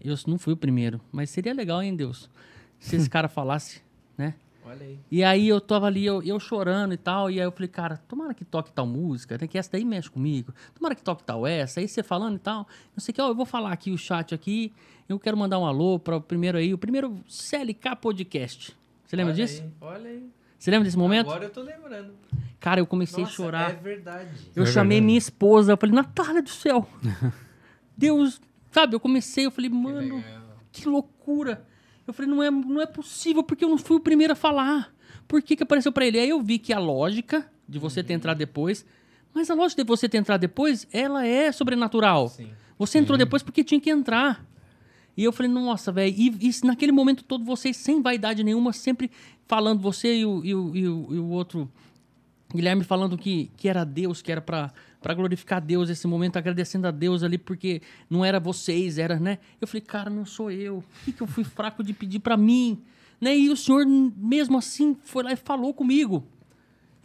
eu não fui o primeiro, mas seria legal, hein, Deus, se esse cara falasse, né? Olha aí. E aí eu tava ali, eu, eu chorando e tal, e aí eu falei, cara, tomara que toque tal música, né, que essa daí mexe comigo, tomara que toque tal essa, aí você falando e tal, não sei o que, ó, eu vou falar aqui o chat aqui, eu quero mandar um alô para o primeiro aí, o primeiro CLK Podcast. Você lembra Olha disso? aí, Olha aí. Você lembra desse momento? Agora eu tô lembrando. Cara, eu comecei Nossa, a chorar. É verdade. Eu É chamei verdade. minha esposa, eu falei, Natália do céu. Deus, sabe, eu comecei, eu falei, mano, legal. que loucura. Eu falei, não é, não é possível, porque eu não fui o primeiro a falar. Por que, que apareceu pra ele? Aí eu vi que a lógica de você ter entrado depois, mas a lógica de você ter entrado depois, ela é sobrenatural. Sim. Você entrou depois porque tinha que entrar. E eu falei, nossa, velho. E, e naquele momento todo, vocês sem vaidade nenhuma, sempre falando, você e o, e o, e o, e o outro Guilherme falando que, que era Deus, que era pra pra glorificar Deus esse momento, agradecendo a Deus ali, porque não era vocês, era, né? Eu falei, cara, não sou eu. O que, que eu fui fraco de pedir pra mim? Né? E o senhor, mesmo assim, foi lá e falou comigo.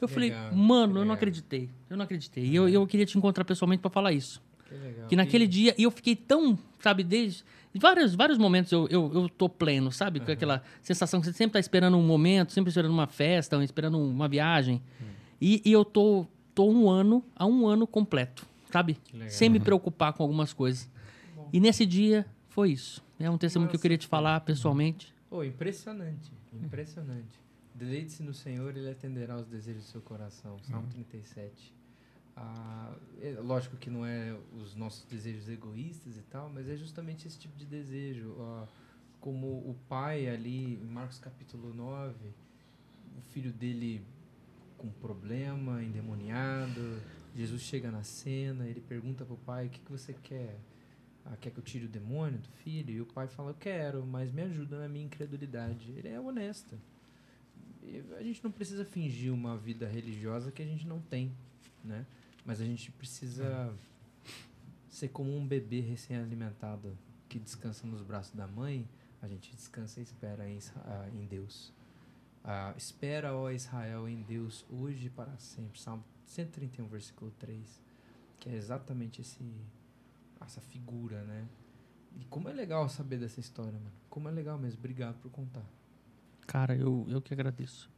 Eu falei, Legal, mano, que eu não acreditei. Eu não acreditei. E eu, eu queria te encontrar pessoalmente pra falar isso. Que. Que naquele E- dia, e eu fiquei tão, sabe, desde. Vários, vários momentos eu, eu, eu tô pleno, sabe? Com aquela sensação que você sempre tá esperando um momento, sempre esperando uma festa, ou esperando uma viagem. E, e eu tô, tô um ano, há um ano completo, sabe? Sem me preocupar com algumas coisas. E nesse dia, foi isso. É um testemunho que eu queria te falar pessoalmente. Pô, impressionante. Impressionante. Deleite-se no Senhor, Ele atenderá os desejos do seu coração. Salmo 37. Ah, é lógico que não é os nossos desejos egoístas e tal, mas é justamente esse tipo de desejo. Ah, como o pai ali, em Marcos capítulo 9, o filho dele com problema, endemoniado. Jesus chega na cena, ele pergunta pro pai: o que, que você quer? Ah, quer que eu tire o demônio do filho? E o pai fala: eu quero, mas me ajuda na minha incredulidade. Ele é honesto. E a gente não precisa fingir uma vida religiosa que a gente não tem, né? Mas a gente precisa ser como um bebê recém-alimentado que descansa nos braços da mãe. A gente descansa e espera em, ah, em Deus. Ah, espera, ó Israel, em Deus, hoje e para sempre. Salmo 131, versículo 3. Que é exatamente esse, essa figura, né? E como é legal saber dessa história, mano. Como é legal mesmo. Obrigado por contar. Cara, eu, eu que agradeço.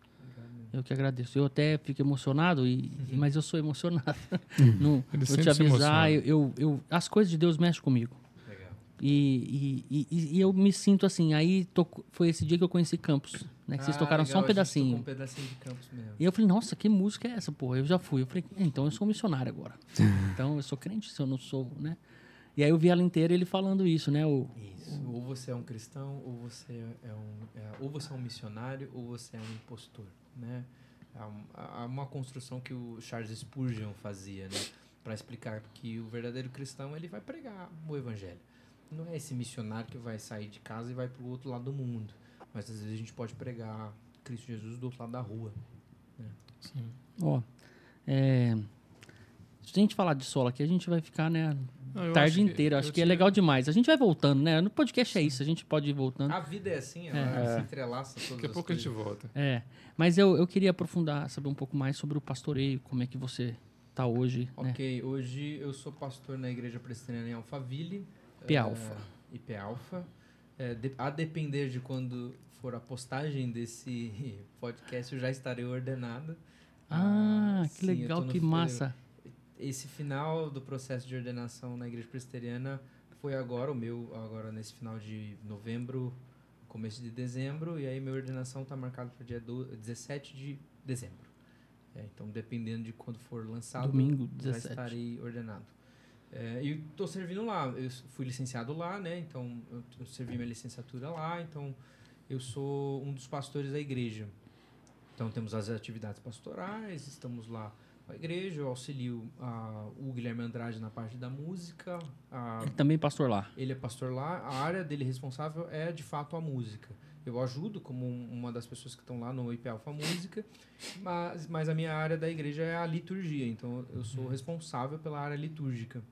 Eu que agradeço. Eu até fico emocionado, e, e- mas eu sou emocionado. não, Ele vou te avisar, eu, eu, eu- as coisas de Deus mexem comigo. Legal. E, e, e, e eu me sinto assim, aí toco- foi esse dia que eu conheci Campos, né? Que vocês Ah, tocaram só um legal, gente tocou pedacinho. Um pedacinho de campos mesmo. E eu falei, nossa, que música é essa, porra? Eu já fui. Eu falei, então eu sou missionário agora. então eu sou crente se eu não sou, né? E aí eu vi ela inteira ele falando isso, né? O, Isso. Ou você é um cristão, ou você é um, é, ou você é um missionário, ou você é um impostor, né? Há um- Há uma construção que o Charles Spurgeon fazia, né? Para explicar que o verdadeiro cristão ele vai pregar o evangelho. Não é esse missionário que vai sair de casa e vai para o outro lado do mundo. Mas às vezes a gente pode pregar Cristo Jesus do outro lado da rua. Sim. ó, é, se a gente falar de solo aqui, a gente vai ficar, né? Não, tarde inteira. Acho que é legal demais. A gente vai voltando, né? No podcast é isso, a gente pode ir voltando. A vida é assim, ela se entrelaça todas Daqui a pouco a gente coisas. volta. É, mas eu, eu queria aprofundar, saber um pouco mais sobre o pastoreio, como é que você tá hoje, né? Ok, hoje eu sou pastor na Igreja Presbiteriana em Alphaville. P eh, Alpha. IP Alpha. Eh, de- a depender de quando for a postagem desse podcast, eu já estarei ordenado. Ah, que sim, legal, que massa. Esse final do processo de ordenação na Igreja Presbiteriana foi agora, o meu, agora nesse final de novembro, começo de dezembro, e aí minha ordenação está marcada para dia do, 17 de dezembro. É, então, dependendo de quando for lançado, Domingo, já 17. estarei ordenado. É, e estou servindo lá. Eu fui licenciado lá, né? Então, eu, eu servi minha licenciatura lá. Então, eu sou um dos pastores da igreja. Então, temos as atividades pastorais, estamos lá a igreja. Eu auxilio o Guilherme Andrade na parte da música. a- Ele também pastor lá. ele é pastor lá. A área dele responsável é, de fato, a música. Eu ajudo como um- uma das pessoas que estão lá no IP Alpha Música, mas, mas a minha área da igreja é a liturgia. Então, eu sou responsável pela área litúrgica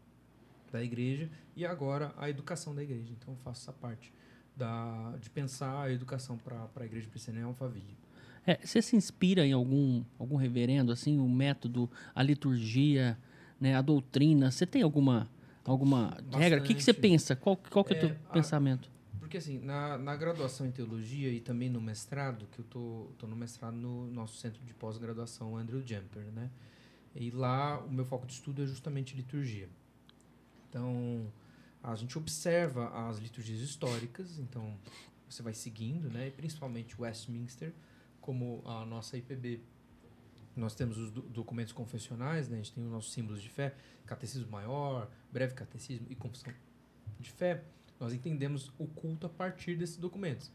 da igreja e agora a educação da igreja. Então, eu faço essa parte da, de pensar a educação para a igreja presbiteriana em Alphaville. É, você se inspira em algum, algum reverendo, assim, o método, a liturgia, né, a doutrina? Você tem alguma, alguma regra? O que, que você pensa? Qual, qual que é o É, teu a- pensamento? Porque assim, na, na graduação em teologia e também no mestrado, que eu tô, tô no mestrado no nosso centro de pós-graduação Andrew Jumper, né? E lá o meu foco de estudo é justamente liturgia. Então, a gente observa as liturgias históricas, então você vai seguindo, né? E principalmente Westminster, como a nossa IPB. Nós temos os do- documentos confessionais, né? A gente tem os nossos símbolos de fé, catecismo maior, breve catecismo e confissão de fé. Nós entendemos o culto a partir desses documentos.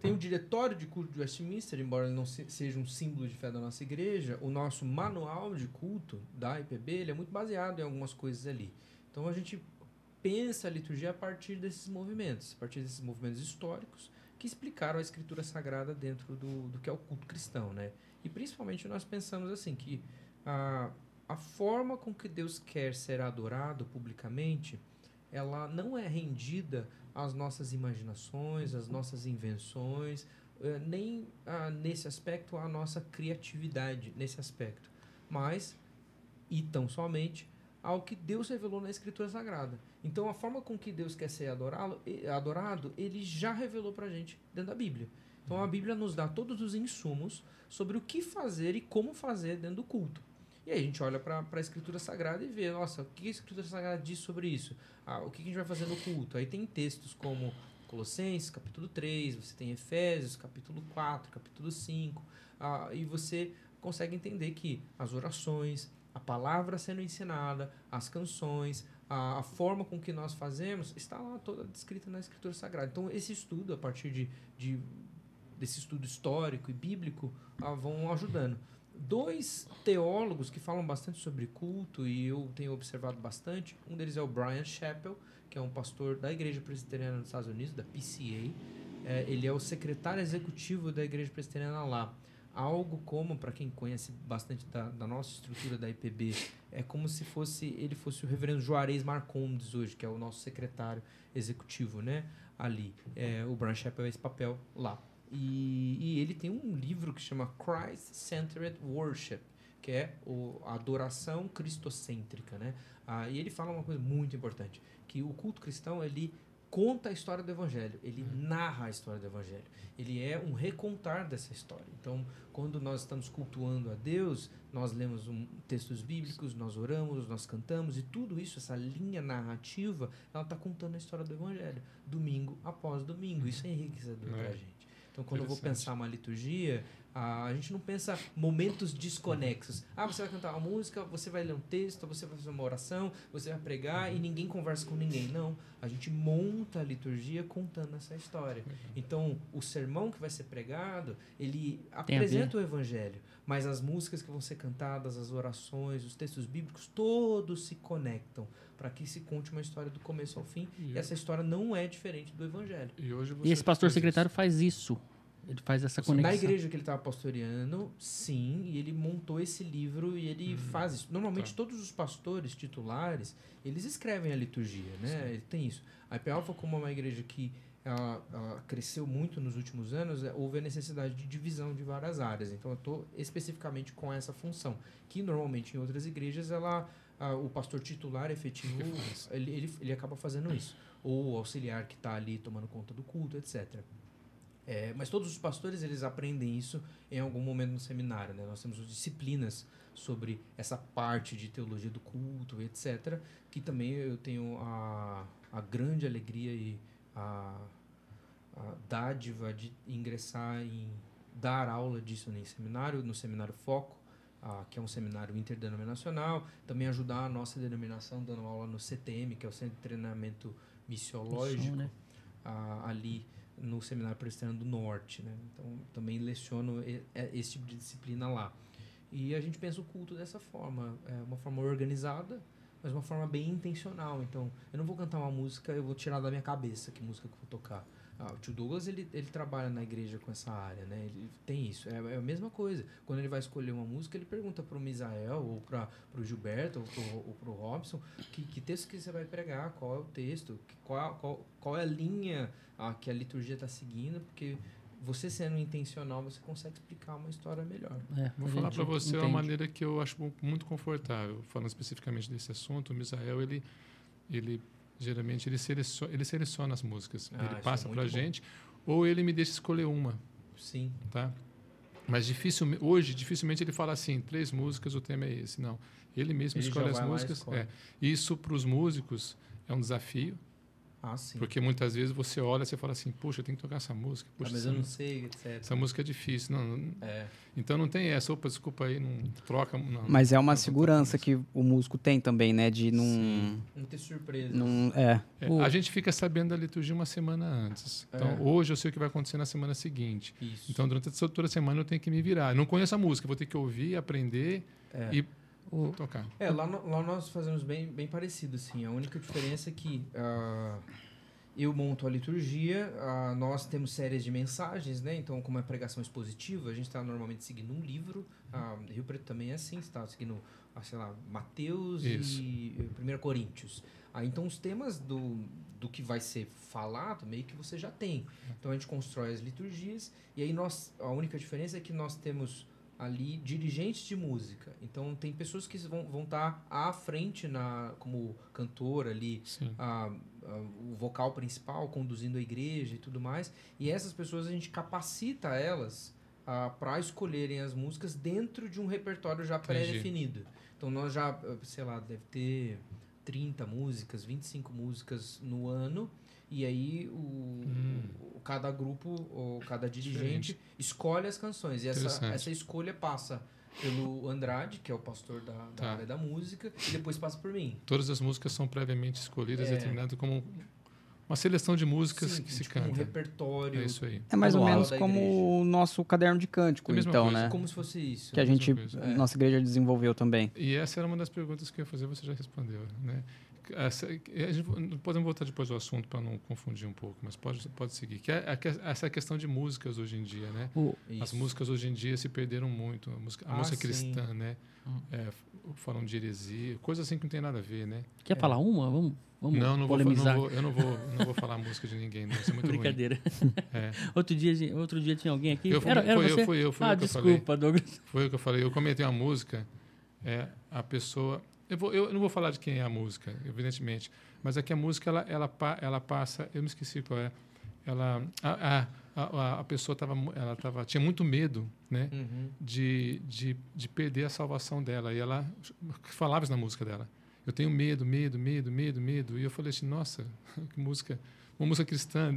Tem o diretório de culto de Westminster, embora ele não se- seja um símbolo de fé da nossa igreja, o nosso manual de culto da IPB ele é muito baseado em algumas coisas ali. Então a gente pensa a liturgia a partir desses movimentos, a partir desses movimentos históricos que explicaram a escritura sagrada dentro do, do que é o culto cristão, né? E principalmente nós pensamos assim que a, a forma com que Deus quer ser adorado publicamente ela não é rendida às nossas imaginações, às nossas invenções, eh, nem ah, nesse aspecto à nossa criatividade nesse aspecto, mas e tão somente ao que Deus revelou na Escritura Sagrada. Então a forma com que Deus quer ser adorado, adorado ele já revelou para a gente dentro da Bíblia. Então a Bíblia nos dá todos os insumos sobre o que fazer e como fazer dentro do culto. E aí a gente olha para a Escritura Sagrada e vê, nossa, o que a Escritura Sagrada diz sobre isso? Ah, o que a gente vai fazer no culto? Aí tem textos como Colossenses, capítulo 3, você tem Efésios, capítulo 4, capítulo 5, ah, e você consegue entender que as orações, a palavra sendo ensinada, as canções, a, a forma com que nós fazemos, está lá toda descrita na Escritura Sagrada. Então, esse estudo, a partir de, de desse estudo histórico e bíblico, ah, vão ajudando. Dois teólogos que falam bastante sobre culto e eu tenho observado bastante, um deles é o Brian Chappell, que é um pastor da Igreja Presbiteriana dos Estados Unidos, da PCA. É, ele é o secretário executivo da Igreja Presbiteriana lá. Algo como, para quem conhece bastante da, da nossa estrutura da IPB, é como se fosse ele fosse o reverendo Juarez Marcondes hoje, que é o nosso secretário executivo, né? Ali. É, o Brian Chappell é esse papel lá. E, e ele tem um livro que chama Christ Centered Worship, que é o, a adoração cristocêntrica, né? Ah, e ele fala uma coisa muito importante, que o culto cristão ele conta a história do evangelho, ele narra a história do evangelho. Ele é um recontar dessa história. Então, quando nós estamos cultuando a Deus, nós lemos um, textos bíblicos, nós oramos, nós cantamos e tudo isso, essa linha narrativa, ela está contando a história do evangelho, domingo após domingo. Isso é enriquecedor É. para a gente. Então, quando eu vou pensar uma liturgia, a a gente não pensa momentos desconexos. Ah, você vai cantar uma música, você vai ler um texto, você vai fazer uma oração, você vai pregar e ninguém conversa com ninguém. Não. A gente monta a liturgia contando essa história. Então, o sermão que vai ser pregado, ele Tem apresenta o evangelho, mas as músicas que vão ser cantadas, as orações, os textos bíblicos, todos se conectam para que se conte uma história do começo ao fim. E, E essa história não é diferente do evangelho. e hoje E esse pastor secretário faz isso. Ele faz essa conexão. Na igreja que ele estava pastoreando, sim, e ele montou esse livro e ele faz isso. Normalmente tá. todos os pastores titulares, eles escrevem a liturgia, né? Ele tem isso. A IP Alpha, como é uma igreja que ela, ela cresceu muito nos últimos anos, é, houve a necessidade de divisão de várias áreas. Então eu estou especificamente com essa função, que normalmente em outras igrejas ela ah, o pastor titular efetivo ele, ele, ele acaba fazendo isso. Ou o auxiliar que está ali tomando conta do culto, etc. É, mas todos os pastores eles aprendem isso em algum momento no seminário. Né? Nós temos disciplinas sobre essa parte de teologia do culto, etc. Que também eu tenho a, a grande alegria e a, a dádiva de ingressar em dar aula disso em seminário, no seminário Foco, ah, que é um seminário interdenominacional. Também ajudar a nossa denominação dando aula no CTM, que é o Centro de Treinamento Missiológico Som, né? ah, ali no Seminário Presbiteriano do Norte. Né? Então, também leciono é, esse tipo de disciplina lá. E a gente pensa o culto dessa forma, é uma forma organizada, mas uma forma bem intencional. Então, eu não vou cantar uma música, eu vou tirar da minha cabeça que música que eu vou tocar. Ah, o tio Douglas, ele, ele trabalha na igreja com essa área, né? Ele tem isso. É, é a mesma coisa. Quando ele vai escolher uma música, ele pergunta para o Misael, ou para o Gilberto, ou para o pro Robson, que, que texto que você vai pregar, qual é o texto, que- qual, qual, qual é a linha ah, que a liturgia está seguindo, porque você sendo intencional, você consegue explicar uma história melhor. É, Vou a falar para você uma entende. maneira que eu acho mu- muito confortável. Falando especificamente desse assunto, o Misael, ele, ele geralmente ele seleciona, ele seleciona as músicas. Ah, ele é passa muito para a gente, ou ele me deixa escolher uma, Sim. tá? Mas dificilmente, hoje, dificilmente ele fala assim, três músicas, o tema é esse. Não. Ele mesmo Ele escolhe as lá músicas. escolhe. É. Isso para os músicos é um desafio, Ah, sim. porque muitas vezes você olha e você fala assim, puxa, eu tenho que tocar essa música. Ah, Puxa, mas essa, eu não sei, etc. essa música é difícil. Não, não- É. então não tem essa, opa, desculpa aí, não troca. Não, Mas é uma não, segurança não, que o músico tem também, né? De não. Não ter surpresa. não é. É, O- A gente fica sabendo da liturgia uma semana antes. Então, É. hoje eu sei o que vai acontecer na semana seguinte. Isso. Então, durante essa- toda a semana eu tenho que me virar. Eu não conheço a música, vou ter que ouvir, aprender É. e O- tocar. É, lá, no- lá nós fazemos bem, bem parecido, assim. A única diferença é que ah, eu monto a liturgia, ah, nós temos séries de mensagens, né? Então, como é pregação expositiva, a gente está normalmente seguindo um livro. Ah, Rio Preto também é assim, você está seguindo, sei lá, Mateus Isso. e eh, 1 Coríntios. Ah, então, os temas do, do que vai ser falado, meio que você já tem. Então, a gente constrói as liturgias e aí nós, a única diferença é que nós temos ali dirigentes de música. Então tem pessoas que vão vão estar à frente na como cantor ali, a, a- o vocal principal conduzindo a igreja e tudo mais. E essas pessoas a gente capacita elas para escolherem as músicas dentro de um repertório já pré-definido. Então nós já, eh, sei lá, deve ter 30 músicas, 25 músicas no ano. E aí o, Hum. o- cada grupo ou cada dirigente escolhe as canções. E essa, essa escolha passa pelo Andrade, que é o pastor da, da Tá. área da música, e depois passa por mim. Todas as músicas são previamente escolhidas, É. determinadas como uma seleção de músicas Sim, que se tipo, um canta. repertório. É isso aí. É mais ou menos como o nosso caderno de cântico, É então, coisa. né? Como se fosse isso. Que a gente, coisa. É. nossa igreja desenvolveu também. E essa era uma das perguntas que eu ia fazer, você já respondeu, né? Essa, podemos voltar depois ao assunto para não confundir um pouco, mas pode, pode seguir. Que é que- essa questão de músicas hoje em dia, né? o- As músicas hoje em dia se perderam muito. A música, a Ah, música sim. cristã, né? Hum. É, falam de heresia, coisa assim que não tem nada a ver, né? Quer falar uma? Vamos, vamos não, não vou, polemizar. não vou, eu não vou, não vou falar a música de ninguém, não. Isso é muito ruim. Brincadeira. É. Outro, dia, outro dia tinha alguém aqui. Eu, fui- era era foi você? eu, fui eu, fui ah, eu que eu falei. desculpa, Douglas. Foi o que eu falei. Eu comentei uma música, é, a pessoa eu, vou, eu não vou falar de quem é a música, evidentemente, mas é que a música ela, ela, ela passa. Eu me esqueci qual é. Ela, a, a, a, pessoa tava, ela tava, tinha muito medo, né? Uhum. de, de, de perder a salvação dela. E ela falava isso na música dela. Eu tenho medo, medo, medo, medo, medo. E eu falei assim, nossa, que música, uma música cristã.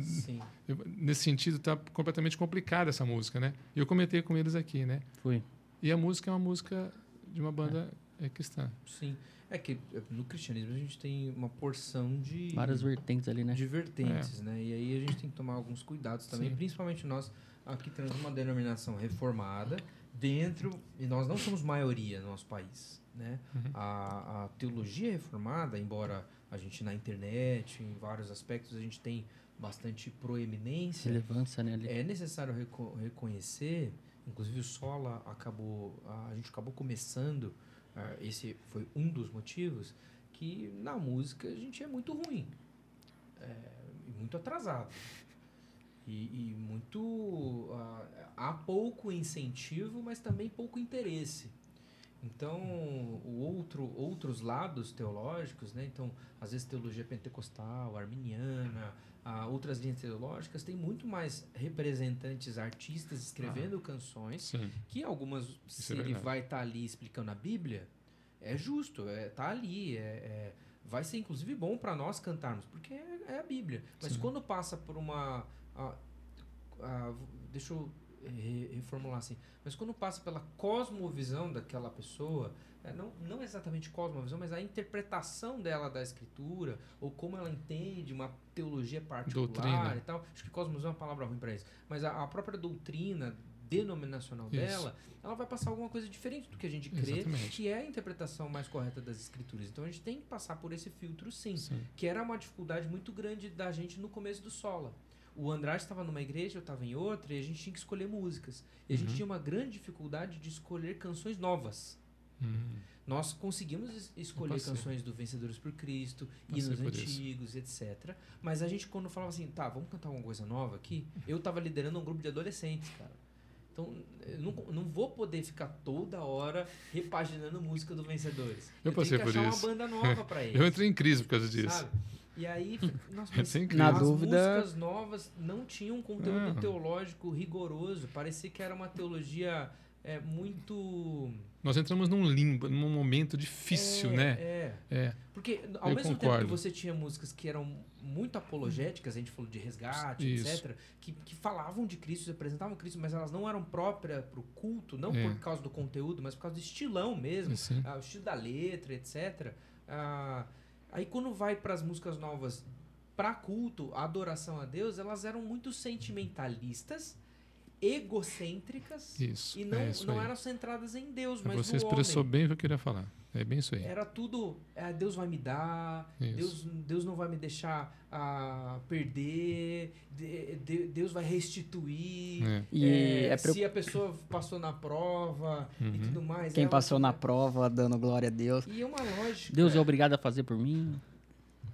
Eu- nesse sentido, está completamente complicada essa música, né? E eu comentei com eles aqui, né? Foi. E a música é uma música de uma banda é, cristã. Sim. É que eh, no cristianismo a gente tem uma porção de Várias vertentes ali, né? de vertentes, né? E aí a gente tem que tomar alguns cuidados também, Sim. principalmente nós aqui temos uma denominação reformada dentro e nós não somos maioria no nosso país, né? Uhum. A, a teologia reformada, embora a gente na internet, em vários aspectos a gente tem bastante proeminência, Relevância, né? Ali. é necessário reco- reconhecer, inclusive o Sola acabou, a a gente acabou começando, ah, esse foi um dos motivos, que na música a gente é muito ruim, é, muito atrasado. E, e muito. ah, há pouco incentivo, mas também pouco interesse. Então, o outro, outros lados teológicos, né? Então, às vezes teologia pentecostal, arminiana, ah, outras linhas teológicas têm muito mais representantes artistas escrevendo canções Sim. que algumas se é ele vai estar ali explicando a Bíblia é justo é tá ali é, é- vai ser inclusive bom para nós cantarmos porque é, é a Bíblia mas Sim. quando passa por uma a- a- deixa eu reformular assim mas quando passa pela cosmovisão daquela pessoa é, não, não exatamente cosmovisão, mas a interpretação dela da escritura, ou como ela entende uma teologia particular Doutrina. e tal. Acho que cosmovisão é uma palavra ruim para isso. Mas a, a própria doutrina denominacional Isso. dela, ela vai passar alguma coisa diferente do que a gente crê, Exatamente. que é a interpretação mais correta das escrituras. Então a gente tem que passar por esse filtro sim, Sim. que era uma dificuldade muito grande da gente no começo do Sola. O Andrade estava numa igreja, eu estava em outra, e a gente tinha que escolher músicas. E a gente Uhum. tinha uma grande dificuldade de escolher canções novas. Hum. Nós conseguimos es- escolher canções do Vencedores por Cristo, hinos por isso. antigos, etc. Mas a gente, quando falava assim, tá, vamos cantar alguma coisa nova aqui, eu tava liderando um grupo de adolescentes, cara. Então, eu não, não vou poder ficar toda hora repaginando música do Vencedores. Eu passei tenho que por achar isso. uma banda nova pra eles. Eu entrei em crise por causa disso. Sabe? E aí, nossa, mas Sem crise. Na as dúvida- músicas novas não tinham um conteúdo Não. teológico rigoroso. Parecia que era uma teologia é, muito Nós entramos num limbo, num momento difícil, é, né? É. É. Porque ao Eu mesmo tempo concordo. que você tinha músicas que eram muito apologéticas, a gente falou de resgate, Isso. etc., que, que falavam de Cristo, apresentavam Cristo, mas elas não eram próprias para o culto, não É. por causa do conteúdo, mas por causa do estilão mesmo, ah, o estilo da letra, etc. Ah, aí quando vai para as músicas novas para culto, adoração a Deus, elas eram muito sentimentalistas, egocêntricas Isso. e não, é isso não aí. eram centradas em Deus, mas Você no expressou homem. bem o que eu queria falar. É bem isso aí. Era tudo, é, Deus vai me dar, Isso. Deus, Deus não vai me deixar ah, perder, de- de- Deus vai restituir. É. E é, é preocup- Se a pessoa passou na prova e Uhum. tudo mais. quem passou na prova dando glória a Deus. E é uma lógica. Deus é obrigado a fazer por mim.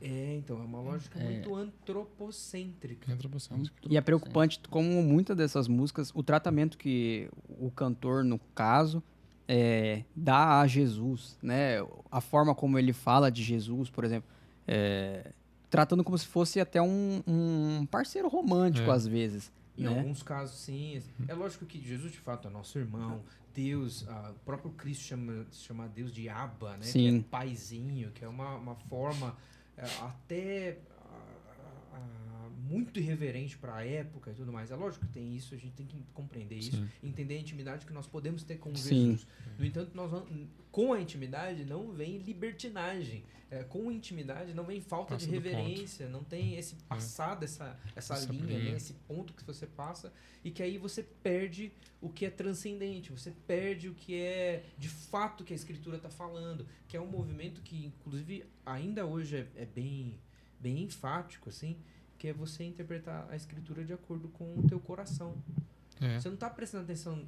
É, então, é uma lógica É. muito antropocêntrica. Você. E é preocupante como muitas dessas músicas, o tratamento que o cantor, no caso, é, dá a Jesus, né? A forma como ele fala de Jesus, por exemplo, é, tratando como se fosse até um, um parceiro romântico É. às vezes, Em né? alguns casos, sim. É lógico que Jesus, de fato, é nosso irmão. Deus, o próprio Cristo chama, chama Deus de Abba, né? Que Sim. é paizinho, que é uma, uma forma até ah, ah, muito irreverente para a época e tudo mais. É lógico que tem isso, a gente tem que compreender isso, Sim. entender a intimidade que nós podemos ter com Sim. Jesus. No entanto, nós com a intimidade não vem libertinagem. É, com a intimidade não vem falta Passa de reverência, não tem esse passar dessa essa, Essa linha, linha. né? esse ponto que você passa e que aí você perde o que é transcendente, você perde o que é de fato que a escritura está falando, que é um movimento que inclusive ainda hoje é, é bem bem enfático assim, que é você interpretar a escritura de acordo com o teu coração. É. Você não está prestando atenção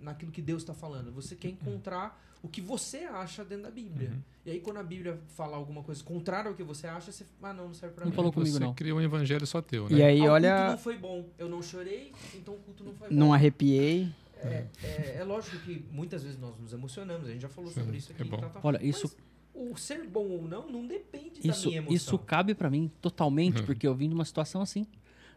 naquilo que Deus está falando, você quer encontrar o que você acha dentro da Bíblia. Uhum. E aí quando a Bíblia fala alguma coisa contrária ao que você acha, você ah não, não serve para Não mim. falou comigo, você não. criou um evangelho só teu, né? E aí, Ah, o culto olha, não foi bom. Eu não chorei, então o culto não foi bom. não arrepiei. É, é, é lógico que muitas vezes nós nos emocionamos, a gente já falou Sim, sobre isso aqui. é bom. tal, tal. Olha, isso, o ser bom ou não não depende Isso, da minha emoção. isso cabe pra mim totalmente, Uhum. porque eu vim de uma situação assim.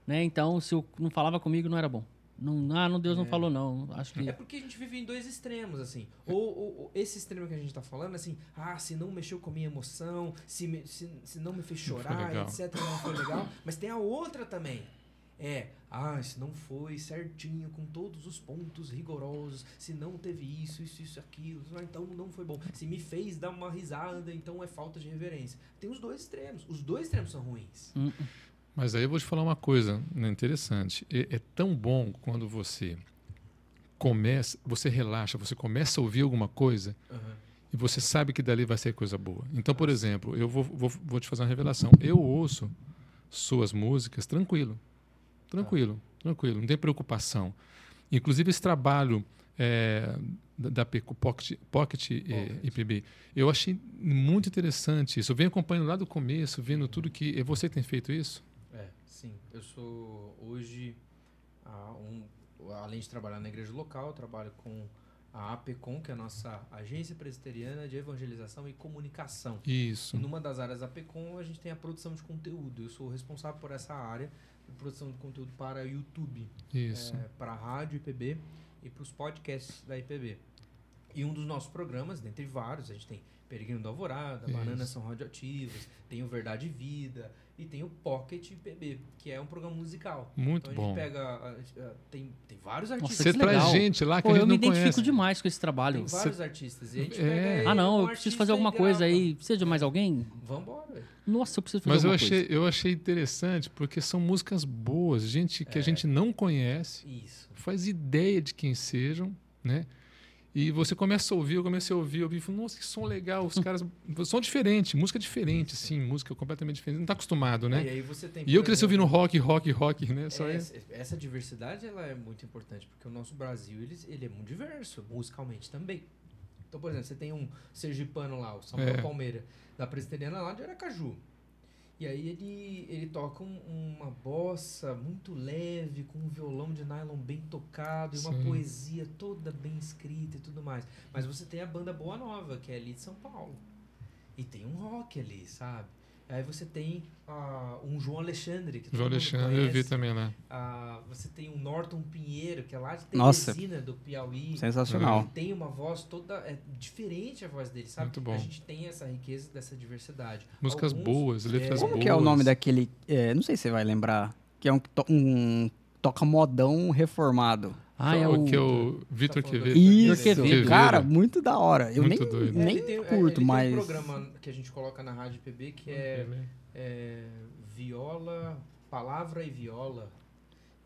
Né? Então, se eu não falava comigo, não era bom. Não, ah, não, Deus não É. falou, não. Acho que. É porque a gente vive em dois extremos, assim. Ou, ou- ou esse extremo que a gente tá falando, assim, ah, se não mexeu com a minha emoção, se, me- se, se não me fez Não chorar, etc, não foi legal. Mas tem a outra também. É, ah, se não foi certinho, com todos os pontos rigorosos, se não teve isso, isso, isso, aquilo, ah, então não foi bom. Se me fez dar uma risada, então é falta de reverência. Tem os dois extremos. Os dois extremos são ruins. Hum, Mas aí eu vou te falar uma coisa né, interessante. É, é tão bom quando você começa, você relaxa, você começa a ouvir alguma coisa e você sabe que dali vai ser coisa boa. Então, por exemplo, eu vou, vou, vou te fazer uma revelação. Eu ouço suas músicas tranquilo. Tranquilo, tranquilo, não tem preocupação. Inclusive, esse trabalho é, da, da Peco Pocket, Pocket, Pocket. IPB, eu achei muito interessante isso. Eu venho acompanhando lá do começo, vendo tudo que. É você tem feito isso? É, sim. Eu sou hoje, ah, um, além de trabalhar na igreja local, trabalho com a APECOM, que é a nossa Agência Presbiteriana de Evangelização e Comunicação. Isso. E numa das áreas da APECOM, a gente tem a produção de conteúdo. Eu sou responsável por essa área produção de conteúdo para YouTube, Isso. é, para a rádio IPB e para os podcasts da IPB. E um dos nossos programas, dentre vários, a gente tem Peregrino da Alvorada, Isso. Bananas São Radioativas, tem o Verdade e Vida e tem o Pocket IPB, que é um programa musical. Muito então a bom. gente pega. a- a- tem, tem vários artistas. Nossa, Você traz legal. gente lá que Pô, a gente eu me identifico conhece. demais com esse trabalho. Tem vários artistas. E a gente É. pega Ah, não, como eu preciso fazer alguma coisa aí. Precisa de mais alguém? Vambora, velho. Nossa, eu preciso fazer Mas eu alguma achei, coisa. eu achei interessante porque são músicas boas, gente que a gente não conhece, Isso. faz ideia de quem sejam, né? E você começa a ouvir, eu comecei a ouvir, ouvir, e falei, nossa, que som legal, os caras são diferentes, música diferente, sim, música completamente diferente, não tá acostumado, né? E aí você tem. E eu cresci exemplo, ouvindo rock, rock, rock, né? Só é. essa, essa diversidade ela é muito importante, porque o nosso Brasil ele, ele é muito diverso, musicalmente também. Então, por exemplo, você tem um sergipano lá, o Samuel É. Palmeira, da Presbiteriana lá de Aracaju. E aí ele, ele toca um- uma bossa muito leve, com um violão de nylon bem tocado, e uma poesia toda bem escrita e tudo mais. Mas você tem a banda Boa Nova, que é ali de São Paulo. E tem um rock ali, sabe? Aí você tem ah, um João Alexandre, que João Alexandre, eu vi conhece. também lá. Ah, você tem o Norton Pinheiro, que é lá de Nossa. Teresina, do Piauí. Sensacional. Ele tem uma voz toda é diferente a voz dele, sabe? Muito bom. A gente tem essa riqueza dessa diversidade. Músicas Alguns- boas, letras é, Como boas. que é o nome daquele. é, não sei se você vai lembrar. Que é um, to- um toca modão reformado. Ah, é o. que é o Vitor Quevedo. Isso, Quevedo. cara, muito da hora. Eu Muito nem, doido. É, nem ele tem- é, curto, ele mas. Tem um programa que a gente coloca na rádio PB que é, é Viola, Palavra e Viola.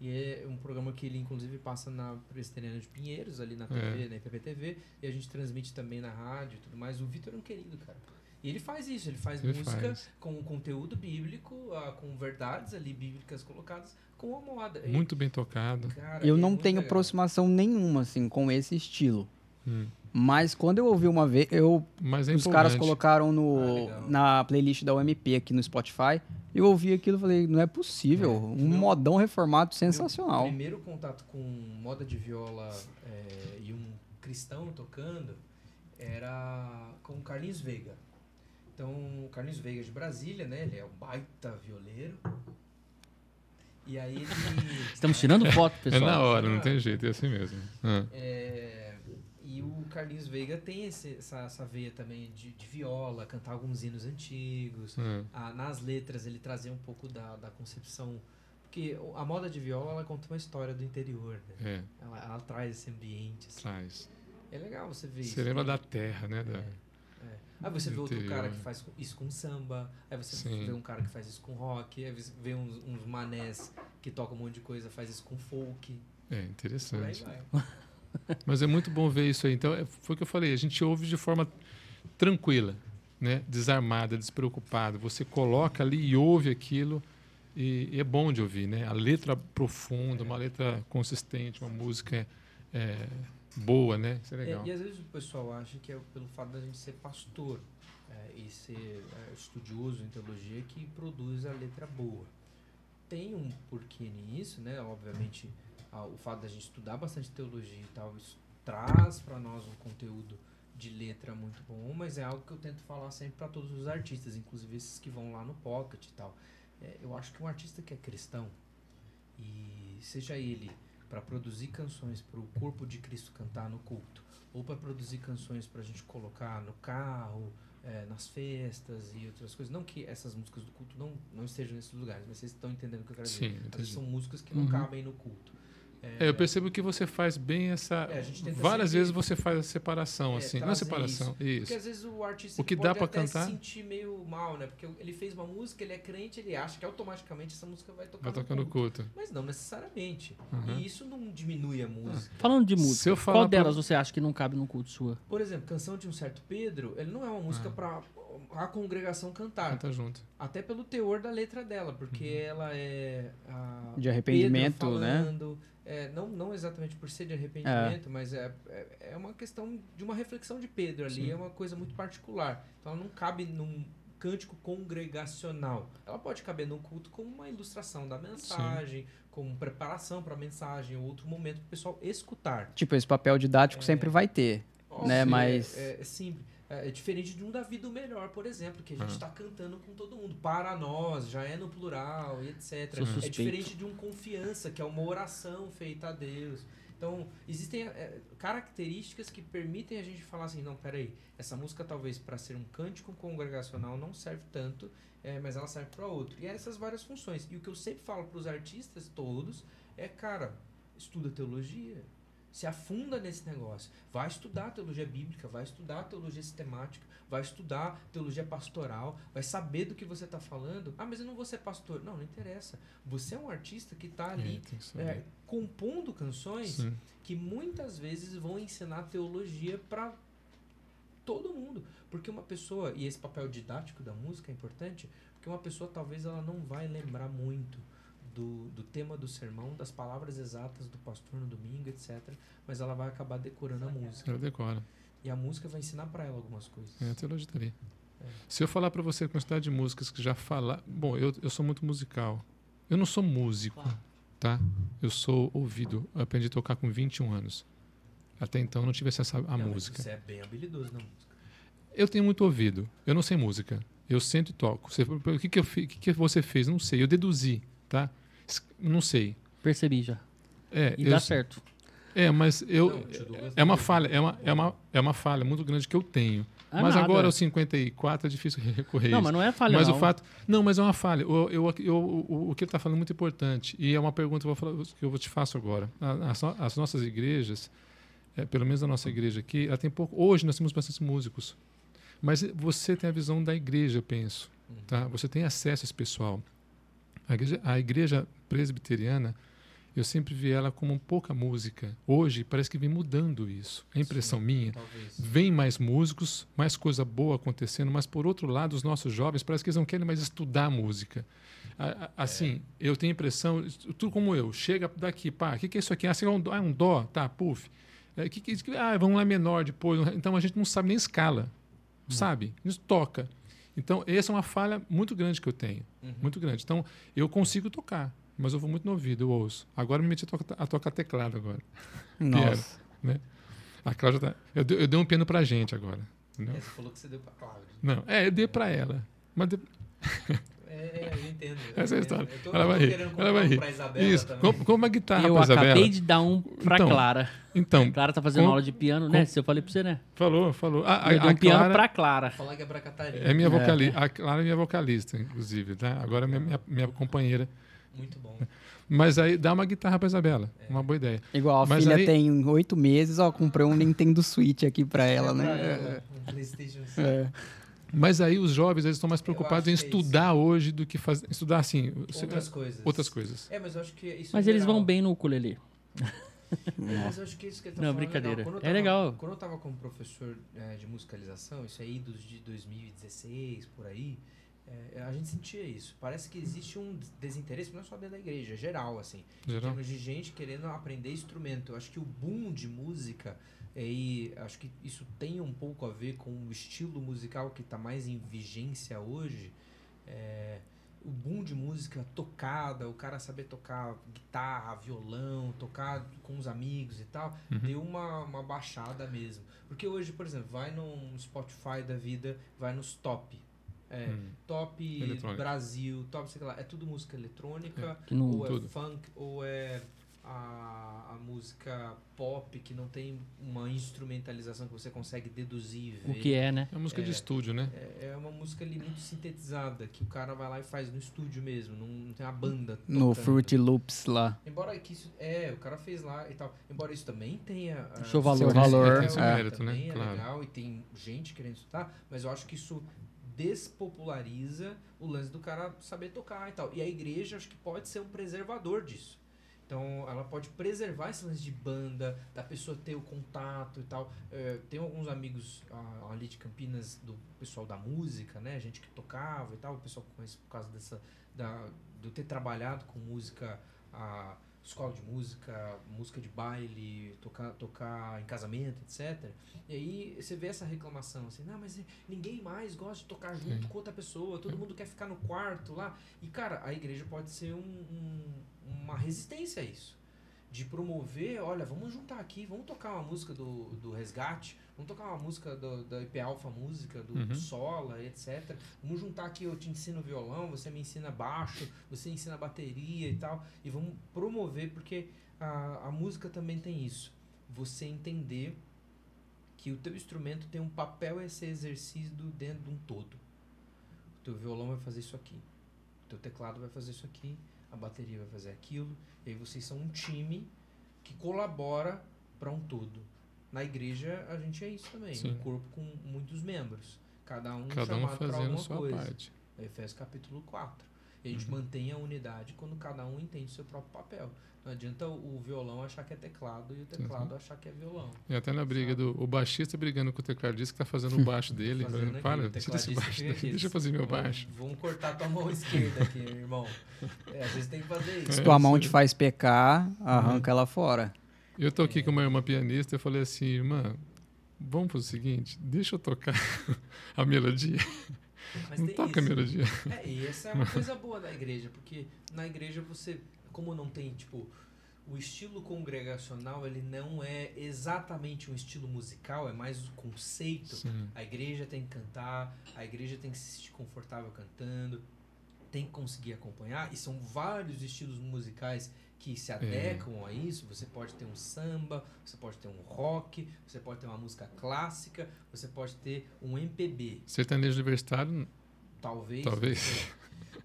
E é um programa que ele, inclusive, passa na Presteriana de Pinheiros, ali na TV, na IPPTV. E a gente transmite também na rádio e tudo mais. O Vitor é um querido, cara. E ele faz isso, ele faz Ele música faz. com conteúdo bíblico, ah, com verdades ali bíblicas colocadas, com a moda. Muito bem tocado. cara, Eu é não tenho legal. aproximação nenhuma, assim, com esse estilo. Hum. Mas quando eu ouvi uma vez, eu, Mas é os caras colocaram Ah, no, legal. na playlist da UMP aqui no Spotify. Eu ouvi aquilo e falei, não é possível. É, um meu- modão reformado Meu sensacional. primeiro contato com moda de viola é, e um cristão tocando era com o Carlinhos Veiga. Então, o Carlinhos Veiga de Brasília, né? Ele é um baita violeiro. E aí ele. Estamos tirando foto, É pessoal. na hora, não tem jeito, é assim mesmo. Ah. É, e o Carlinhos Veiga tem esse- essa, essa veia também de, de viola, cantar alguns hinos antigos. Ah. Ah, nas letras ele trazia um pouco da, da concepção. Porque a moda de viola ela conta uma história do interior, né? É, Ela, ela traz esse ambiente. assim. traz. É legal você ver isso. Você lembra Tem- da terra, né? Da... É, é. Aí você vê outro cara que faz isso com samba, aí você Sim. vê um cara que faz isso com rock, aí você vê uns, uns manés que tocam um monte de coisa, faz isso com folk. É, interessante. Mas é muito bom ver isso aí. Então, é- foi o que eu falei, a gente ouve de forma tranquila, né? desarmada, despreocupada. Você coloca ali e ouve aquilo e, e é bom de ouvir. Né? A letra profunda, uma letra consistente, uma música é, boa, né? Isso é É, legal. e às vezes o pessoal acha que é pelo fato da gente ser pastor é, e ser é, estudioso em teologia que produz a letra boa. Tem um porquê nisso, né? Obviamente, ah, o fato da gente estudar bastante teologia e tal, isso traz para nós um conteúdo de letra muito bom, mas é algo que eu tento falar sempre para todos os artistas, inclusive esses que vão lá no Pocket e tal. É, eu acho que um artista que é cristão, e seja ele para produzir canções para o corpo de Cristo cantar no culto, ou para produzir canções para a gente colocar no carro, é, nas festas e outras coisas. Não que essas músicas do culto não, não estejam nesses lugares, mas vocês estão entendendo o que eu quero Sim, dizer. Entendi. são músicas que não Uhum. cabem no culto. É, eu percebo que você faz bem essa. É, várias vezes você faz a separação, É, assim. Não a separação, Porque isso. às vezes o artista O que pode dá até cantar- se sentir meio mal, né? Porque ele fez uma música, ele é crente, ele acha que automaticamente essa música vai tocar Vai tocar no culto. culto. Mas não necessariamente. Uhum. E isso não diminui a música. Falando de música, qual pra- delas você acha que não cabe no culto sua? Por exemplo, Canção de um Certo Pedro, ele não é uma música Ah. pra a congregação cantar. Canta junto. Até pelo teor da letra dela, porque ela é. a- De arrependimento, Pedro né? É, não, não exatamente por ser de arrependimento, mas é, é, é uma questão de uma reflexão de Pedro ali, Sim. é uma coisa muito particular. Então ela não cabe num cântico congregacional. Ela pode caber num culto como uma ilustração da mensagem, como preparação para a mensagem, ou outro momento para o pessoal escutar. Tipo, esse papel didático sempre vai ter. Né, Sim, mas- É, é simples. É, é diferente de um Davi do Melhor, por exemplo, que a gente está cantando com todo mundo. Para nós, já é no plural e etc. Sou É suspeito. diferente de um confiança, que é uma oração feita a Deus. Então, existem é, características que permitem a gente falar assim, não, peraí, essa música talvez para ser um cântico congregacional não serve tanto, é, mas ela serve para outro. E essas várias funções. E o que eu sempre falo para os artistas todos é, cara, estuda teologia, se afunda nesse negócio. Vai estudar teologia bíblica, vai estudar teologia sistemática, vai estudar teologia pastoral, vai saber do que você está falando. Ah, mas eu não vou ser pastor. Não, não interessa. Você é um artista que está ali É, é, compondo canções Sim. que muitas vezes vão ensinar teologia para todo mundo. Porque uma pessoa, e esse papel didático da música é importante, porque uma pessoa talvez ela não vai lembrar muito do, do tema do sermão, das palavras exatas do pastor no domingo, etc. Mas ela vai acabar decorando a música. Ela decora. E a música vai ensinar para ela algumas coisas. É, a teologia tá ali. É. Se eu falar pra você a quantidade de músicas que já falar. Bom, eu, eu sou muito musical. Eu não sou músico, tá? Eu sou ouvido. Eu aprendi a tocar com 21 anos. Até então eu não tive acesso à Não, mas música. Você é bem habilidoso na música. Eu tenho muito ouvido. Eu não sei música. Eu sento e toco. Você, o que, que, eu, que, que você fez? Não sei. Eu deduzi, tá? Não sei. Percebi já. É, E eu, dá certo. é mas eu. É uma falha, é uma, é, uma, é uma falha muito grande que eu tenho. Ah, mas nada. agora, aos 54, é difícil recorrer Não, isso. mas não é falha, mas não. o fato. Não, mas é uma falha. Eu, eu, eu- o, o que ele está falando é muito importante. E é uma pergunta que eu vou, falar- que eu vou te faço agora. As, no- as nossas igrejas, é, pelo menos a nossa igreja aqui, ela tem pouco. Hoje nós temos bastante músicos. Mas você tem a visão da igreja, eu penso. Uhum. Tá? Você tem acesso a esse pessoal. A igreja, a igreja presbiteriana, eu sempre vi ela como pouca música. Hoje parece que vem mudando isso. É impressão Sim, minha. Talvez. Vem mais músicos, mais coisa boa acontecendo, mas por outro lado, os nossos jovens parece que eles não querem mais estudar música. A- a- Assim, eu tenho a impressão, tudo como eu, chega daqui, pá, o que, que é isso aqui? Ah, é um dó, ah, um dó, tá, puf. É, que, que, que- ah, vamos lá menor depois. Então a gente não sabe nem escala, sabe? A gente toca. Então, essa é uma falha muito grande que eu tenho, Uhum. muito grande. Então, eu consigo tocar, mas eu vou muito no ouvido, eu ouço. Agora eu me meti a tocar, a tocar teclado agora. Nossa. A Cláudia tá, eu, dei- eu dei um piano pra gente agora. entendeu? Você falou que você deu pra Cláudia. Não, é, eu dei pra ela. Mas de- É, eu entendo. eu essa é a história. Eu tô, Ela eu vai tô rir. querendo comprar Ela vai um rir. pra Isabela Isso, também. com, com uma guitarra Eu pra acabei Isabela. de dar um pra Então, Clara. Então, Clara tá fazendo com- aula de piano, né? Se eu falei pra você, né? falou, falou. A, a, eu dei a um piano Clara pra Clara. Falar que é pra Catarina. é minha É. vocalista. A Clara é minha vocalista, inclusive, tá? Agora é minha, minha, minha companheira. Muito bom. Mas aí dá uma guitarra pra Isabela. É. Uma boa ideia. Igual a Mas filha aí- tem oito meses, ó, comprei um Nintendo Switch aqui pra ela, É né? ela, um PlayStation 5. É. Mas aí os jovens eles estão mais preocupados em é isso. estudar hoje do que fazer. Estudar assim. se- Outras coisas. outras coisas. É, mas eu acho que isso Mas é eles geral. vão bem no ukulele. É, mas eu acho que isso que ele tá Não, brincadeira. eu É tava- legal. Quando eu tava como professor é, de musicalização, isso aí dos de 2016, por aí, é, a gente sentia isso. Parece que existe um desinteresse, não é só dentro da igreja, é geral, assim. Em Geral. termos de gente querendo aprender instrumento. Eu acho que o boom de música, é, e acho que isso tem um pouco a ver com o estilo musical que está mais em vigência hoje. é, o boom de música tocada, o cara saber tocar guitarra, violão, tocar com os amigos e tal, Uhum. deu uma, uma baixada mesmo. Porque hoje, por exemplo, vai no Spotify da vida, vai nos top. É, Hum. top. Brasil, top, sei lá, é tudo música eletrônica, não, ou é tudo. funk, ou é a, a música pop que não tem uma instrumentalização que você consegue deduzir e ver. o que é, né? É música de É. estúdio, né? É, é uma música ali muito sintetizada, que o cara vai lá e faz no estúdio mesmo, não, não tem uma banda. No tocando. Fruity Loops lá. Embora que isso. É, o cara fez lá e tal. Embora isso também tenha. ah, Seu valor. Seu né? valor. Tem seu é. mérito, né? também é Claro. legal e tem gente querendo estudar, mas eu acho que isso despopulariza o lance do cara saber tocar e tal. E a igreja acho que pode ser um preservador disso. Então ela pode preservar esse lance de banda, da pessoa ter o contato e tal. É, tem alguns amigos ali de Campinas do pessoal da música, né? Gente que tocava e tal, o pessoal conhece por causa dessa. Da, de eu ter trabalhado com música, a escola de música, música de baile, tocar, tocar em casamento, etc. E aí você vê essa reclamação assim, não, mas ninguém mais gosta de tocar junto Sim. com outra pessoa, todo mundo quer ficar no quarto lá. E cara, a igreja pode ser um- um- uma resistência a isso. De promover, olha, vamos juntar aqui, vamos tocar uma música do, do Resgate, vamos tocar uma música do, da IP Alpha Música, do Uhum. Sola, etc. Vamos juntar aqui, eu te ensino violão, você me ensina baixo, você ensina bateria e tal. E vamos promover, porque a, a música também tem isso. Você entender que o teu instrumento tem um papel a ser exercido dentro de um todo. O teu violão vai fazer isso aqui. O teu teclado vai fazer isso aqui. A bateria vai fazer aquilo. E aí vocês são um time que colabora para um todo. Na igreja a gente é isso também. Sim. Um corpo com muitos membros. Cada um Cada um chamado para fazendo alguma sua coisa. parte. Efésios capítulo 4. E a gente Uhum. mantém a unidade quando cada um entende o seu próprio papel. Não adianta o o violão achar que é teclado e o teclado achar que é violão. E até na briga do o baixista brigando com o tecladista que tá fazendo o baixo dele. Fazendo falando, aqui, Para, o tira esse baixo daqui, aqui. deixa eu fazer meu Vamos- baixo. Vamos cortar tua mão esquerda aqui, irmão. É, às vezes tem que fazer isso. Se É, tua mão te faz pecar, arranca ela fora. Eu tô aqui com uma irmã pianista, eu falei assim, irmã, vamos pro seguinte, deixa eu tocar a melodia. Mas Não tem toca a isso. melodia. É, e essa é uma coisa boa da igreja, porque na igreja você, como não tem, tipo, o estilo congregacional, ele não é exatamente um estilo musical, é mais o conceito. Sim. A igreja tem que cantar, a igreja tem que se sentir confortável cantando, tem que conseguir acompanhar, e são vários estilos musicais que se adequam a isso. Você pode ter um samba, você pode ter um rock, você pode ter uma música clássica, você pode ter um MPB. Sertanejo universitário, Talvez. Talvez.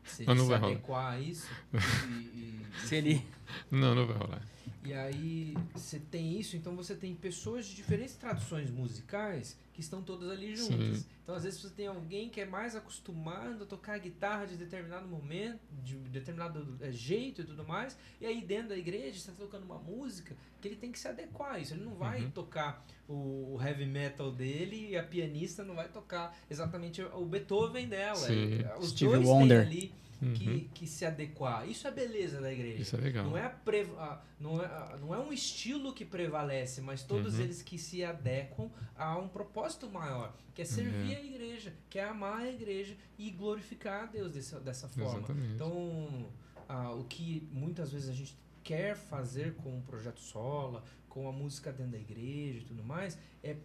Se, Mas não se vai rolar. adequar a isso. e- e- Se ele. não, não vai rolar. E aí você tem isso, então você tem pessoas de diferentes tradições musicais que estão todas ali juntas. Sim. Então às vezes você tem alguém que é mais acostumado a tocar guitarra de determinado momento, de determinado eh, jeito e tudo mais, e aí dentro da igreja você está tocando uma música que ele tem que se adequar a isso. Ele não vai Uhum. tocar o, o heavy metal dele e a pianista não vai tocar exatamente o Beethoven dela. Sim. Os Stevie dois Wonder. têm ali Uhum. que, que se adequar. Isso é beleza da igreja. Isso é legal. Não é, a pre- a- não, é, a- não é um estilo que prevalece, mas todos Uhum. eles que se adequam a um propósito maior, que é servir É. a igreja, que é amar a igreja e glorificar a Deus dessa, dessa forma. Exatamente. Então, ah, o que muitas vezes a gente quer fazer com o projeto Sola, com a música dentro da igreja e tudo mais, é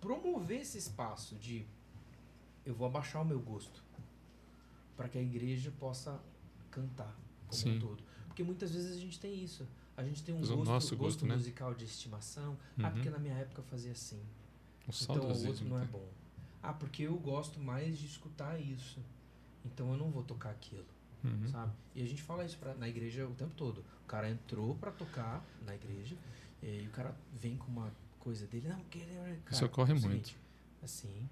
promover esse espaço de eu vou abaixar o meu gosto para que a igreja possa cantar como Sim. um todo. Porque muitas vezes a gente tem isso. A gente tem um gosto, nosso gosto, né? musical de estimação. Ah, Uhum. porque na minha época eu fazia assim. O Então o outro não é né? bom. Ah, porque eu gosto mais de escutar isso. Então eu não vou tocar aquilo, Uhum. sabe? E a gente fala isso pra, na igreja o tempo todo. O cara entrou pra tocar na igreja e o cara vem com uma coisa dele. Não, que cara, Isso ocorre muito. assim,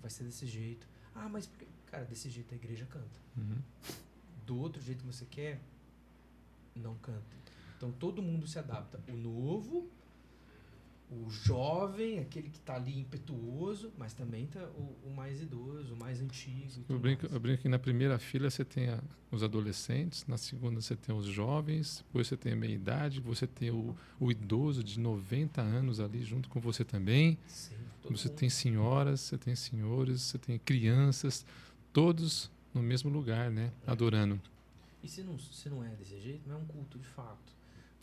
vai ser desse jeito. Ah, mas? Cara, desse jeito a igreja canta. Uhum. Do outro jeito que você quer, não canta. Então todo mundo se adapta. O novo, o jovem, aquele que está ali impetuoso, mas também tá o, o mais idoso, o mais antigo. Eu brinco, mais. eu brinco que na primeira fila você tem a- os adolescentes, na segunda você tem os jovens, depois você tem a meia-idade, você tem o, o idoso de 90 anos ali junto com você também. Sim, Você mundo. tem senhoras, você tem senhores, você tem crianças, todos no mesmo lugar, né? Adorando. E se não, se não é desse jeito, não é um culto de fato.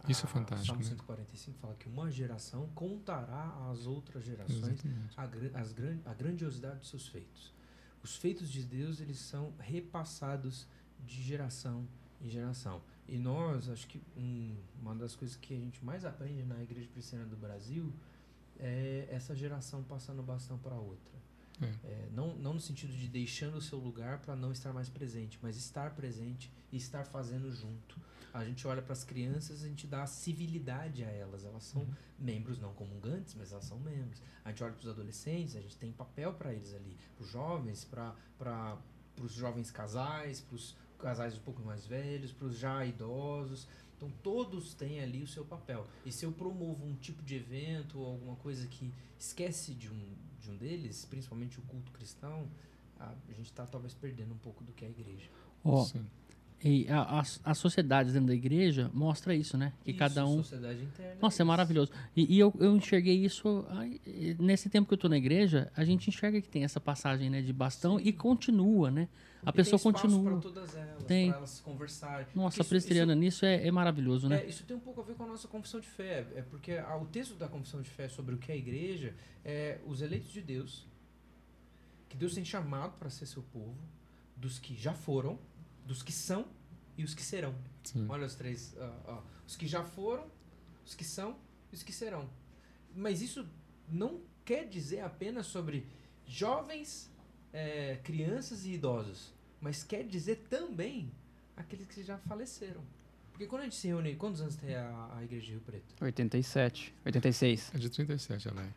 Isso é Ah, fantástico, Salmo né? 145 fala que uma geração contará às outras gerações a, as a grandiosidade dos seus feitos. Os feitos de Deus, eles são repassados de geração em geração. E nós, acho que um- uma das coisas que a gente mais aprende na Igreja Cristiana do Brasil é essa geração passando o bastão para outra. É. É, não, não no sentido de deixando o seu lugar para não estar mais presente, mas estar presente e estar fazendo junto. A gente olha para as crianças, a gente dá civilidade a elas. Elas são Uhum. membros não comungantes, mas elas são membros. A gente olha para os adolescentes, a gente tem papel para eles ali. Para os jovens, para os jovens casais, para os casais um pouco mais velhos, para os já idosos. Então todos têm ali o seu papel. E se eu promovo um tipo de evento ou alguma coisa que esquece de um, de um deles, principalmente o culto cristão, a, gente está talvez perdendo um pouco do que é a igreja. Ó, Sim. E a, as, as sociedades dentro da igreja mostra isso, né? Que Isso, cada um. Sociedade interna. Nossa, é maravilhoso. E, e eu, eu enxerguei isso ai, nesse tempo que eu tô na igreja, a gente enxerga que tem essa passagem né, de bastão Sim. e continua, né? A E pessoa tem continua. para todas elas, Tem. para elas conversarem. Nossa, Porque a isso- nisso é, é maravilhoso, né? É, isso tem um pouco a ver com a nossa confissão de fé. É porque a- o texto da confissão de fé sobre o que é a igreja é os eleitos de Deus, que Deus tem chamado para ser seu povo, dos que já foram, dos que são e os que serão. Sim. Olha os três. ó, ó. os que já foram, os que são e os que serão. Mas isso não quer dizer apenas sobre jovens, é, crianças e idosos, mas quer dizer também aqueles que já faleceram. Porque quando a gente se reúne, quantos anos tem a, a Igreja de Rio Preto? 87, 86. É de 37, Alé.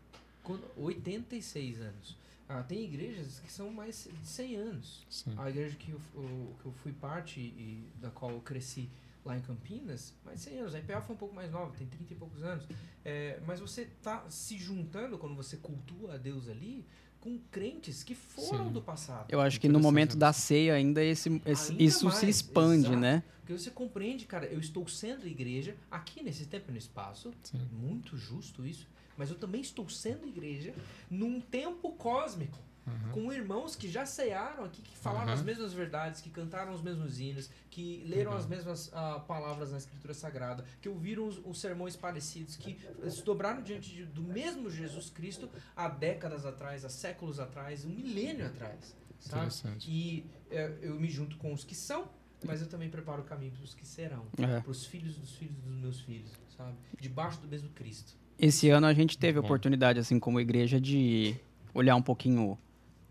Quando, 86 anos. Ah, tem igrejas que são mais de 100 anos. Sim. A igreja que eu, o- que eu fui parte e da qual eu cresci lá em Campinas, mais de 100 anos. A IPA foi um pouco mais nova, tem 30 e poucos anos. É, mas você tá se juntando, quando você cultua a Deus ali, com crentes que foram Sim. do passado. Eu acho que no momento da ceia ainda esse, esse- Ainda isso se mais, expande, exato. né? Porque você compreende, cara, eu estou sendo igreja aqui nesse tempo e no espaço, Sim. muito justo isso, mas eu também estou sendo igreja num tempo cósmico. Aham. com irmãos que já cearam aqui, que falaram as Aham. mesmas verdades, que cantaram os mesmos hinos, que leram Legal. as mesmas ah, palavras na Escritura Sagrada, que ouviram os, os sermões parecidos, que se dobraram diante de- do mesmo Jesus Cristo há décadas atrás, há séculos atrás, um milênio atrás. Sabe? Interessante. E eh, eu me junto com os que são, mas eu também preparo o caminho para os que serão, É. para os filhos dos filhos dos meus filhos, sabe? Debaixo do mesmo Cristo. Esse ano a gente teve a Bom. oportunidade, assim, como igreja, de olhar um pouquinho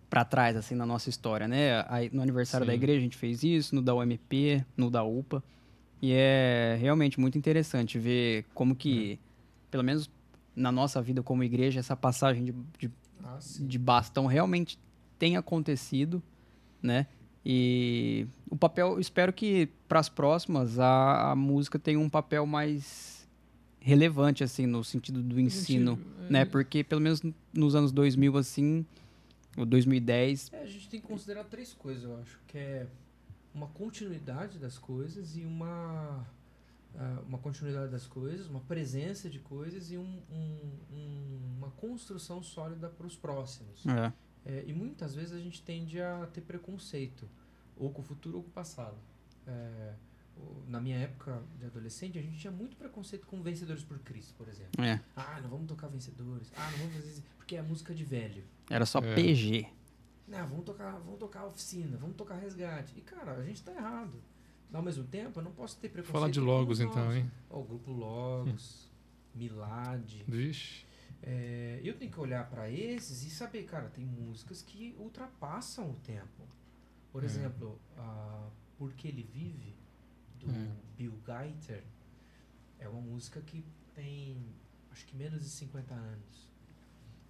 pra trás, assim, na nossa história, né? Aí, no aniversário da Sim. igreja a gente fez isso, no da UMP, no da UPA. E é realmente muito interessante ver como que, pelo menos na nossa vida como igreja, essa passagem de, de, Ah, de bastão realmente tem acontecido, né? E o papel, espero que para as próximas a, a música tenha um papel mais relevante, assim, no sentido do ensino, Gente, né? é, Porque pelo menos nos anos 2000, assim, ou 2010, É, a gente tem que considerar três coisas, eu acho, que é uma continuidade das coisas e uma ah, uma continuidade das coisas, uma presença de coisas e um- um- um- uma construção sólida para os próximos. é, É, e muitas vezes a gente tende a ter preconceito, ou com o futuro ou com o passado. É, na minha época de adolescente, a gente tinha muito preconceito com Vencedores por Cristo, por exemplo. é, Ah, não vamos tocar Vencedores. Ah, não vamos fazer isso, porque é música de velho. era só É. PG. Não, vamos tocar, vamos tocar oficina, vamos tocar resgate. E, cara, a gente tá errado. Ao mesmo tempo, eu não posso ter preconceito. Falar de Logos, os então, hein? Ó, o grupo Logos, Milad. Vixe. É, eu tenho que olhar pra esses e saber, cara, tem músicas que ultrapassam o tempo. Por É. exemplo, a Porque Ele Vive, do É. Bill Geiter, é uma música que tem, acho que menos de 50 anos.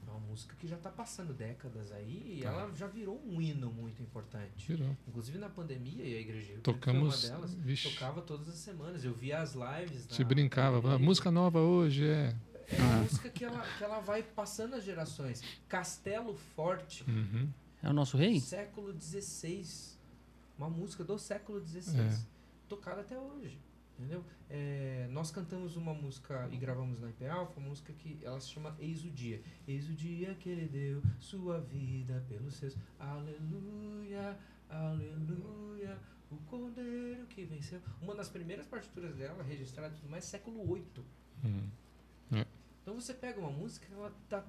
É uma música que já está passando décadas aí e Tá. ela já virou um hino muito importante. Virou. Inclusive na pandemia, e a igreja Rio Tocamos. uma delas, Vixe. tocava todas as semanas. Eu via as lives. Na brincava. pandemia. "Ah, música nova hoje é. É uma Ah. música que ela, que ela vai passando as gerações. Castelo Forte, Uhum. É o nosso rei? século XVI. Uma música do século XVI. É. Tocada até hoje. Entendeu? É, nós cantamos uma música e gravamos na IP Alpha, uma música que ela se chama Eis o Dia. Eis o dia que ele deu sua vida pelos seus. Aleluia, Aleluia, o cordeiro que venceu. Uma das primeiras partituras dela, registrada e tudo mais, século VIII. Hum. Então você pega uma música, ela tá,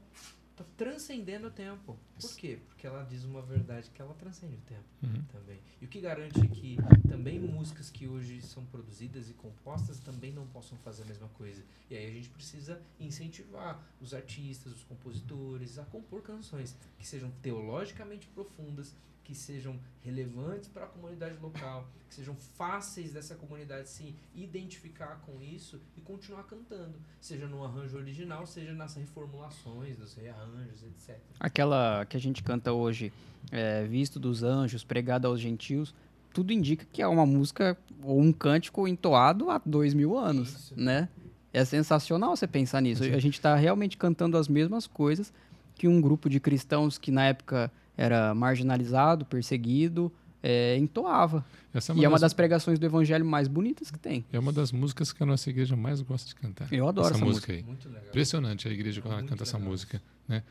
tá transcendendo o tempo. Por quê? Porque ela diz uma verdade que ela transcende o tempo Uhum. também. E o que garante que também músicas que hoje são produzidas e compostas também não possam fazer a mesma coisa. E aí a gente precisa incentivar os artistas, os compositores a compor canções que sejam teologicamente profundas, que sejam relevantes para a comunidade local, que sejam fáceis dessa comunidade se identificar com isso e continuar cantando, seja no arranjo original, seja nas reformulações, dos rearranjos, etc. Aquela que a gente canta hoje, é, Visto dos Anjos, Pregada aos Gentios, tudo indica que é uma música ou um cântico entoado há dois mil anos, Isso. né? É sensacional você pensar nisso. A gente está realmente cantando as mesmas coisas que um grupo de cristãos que na época era marginalizado, perseguido, é, entoava. Essa e é uma das pregações do evangelho mais bonitas que tem. é uma das músicas que a nossa igreja mais gosta de cantar. Eu adoro essa, música aí. Muito legal. Impressionante a igreja quando ela canta essa legal. música. Né?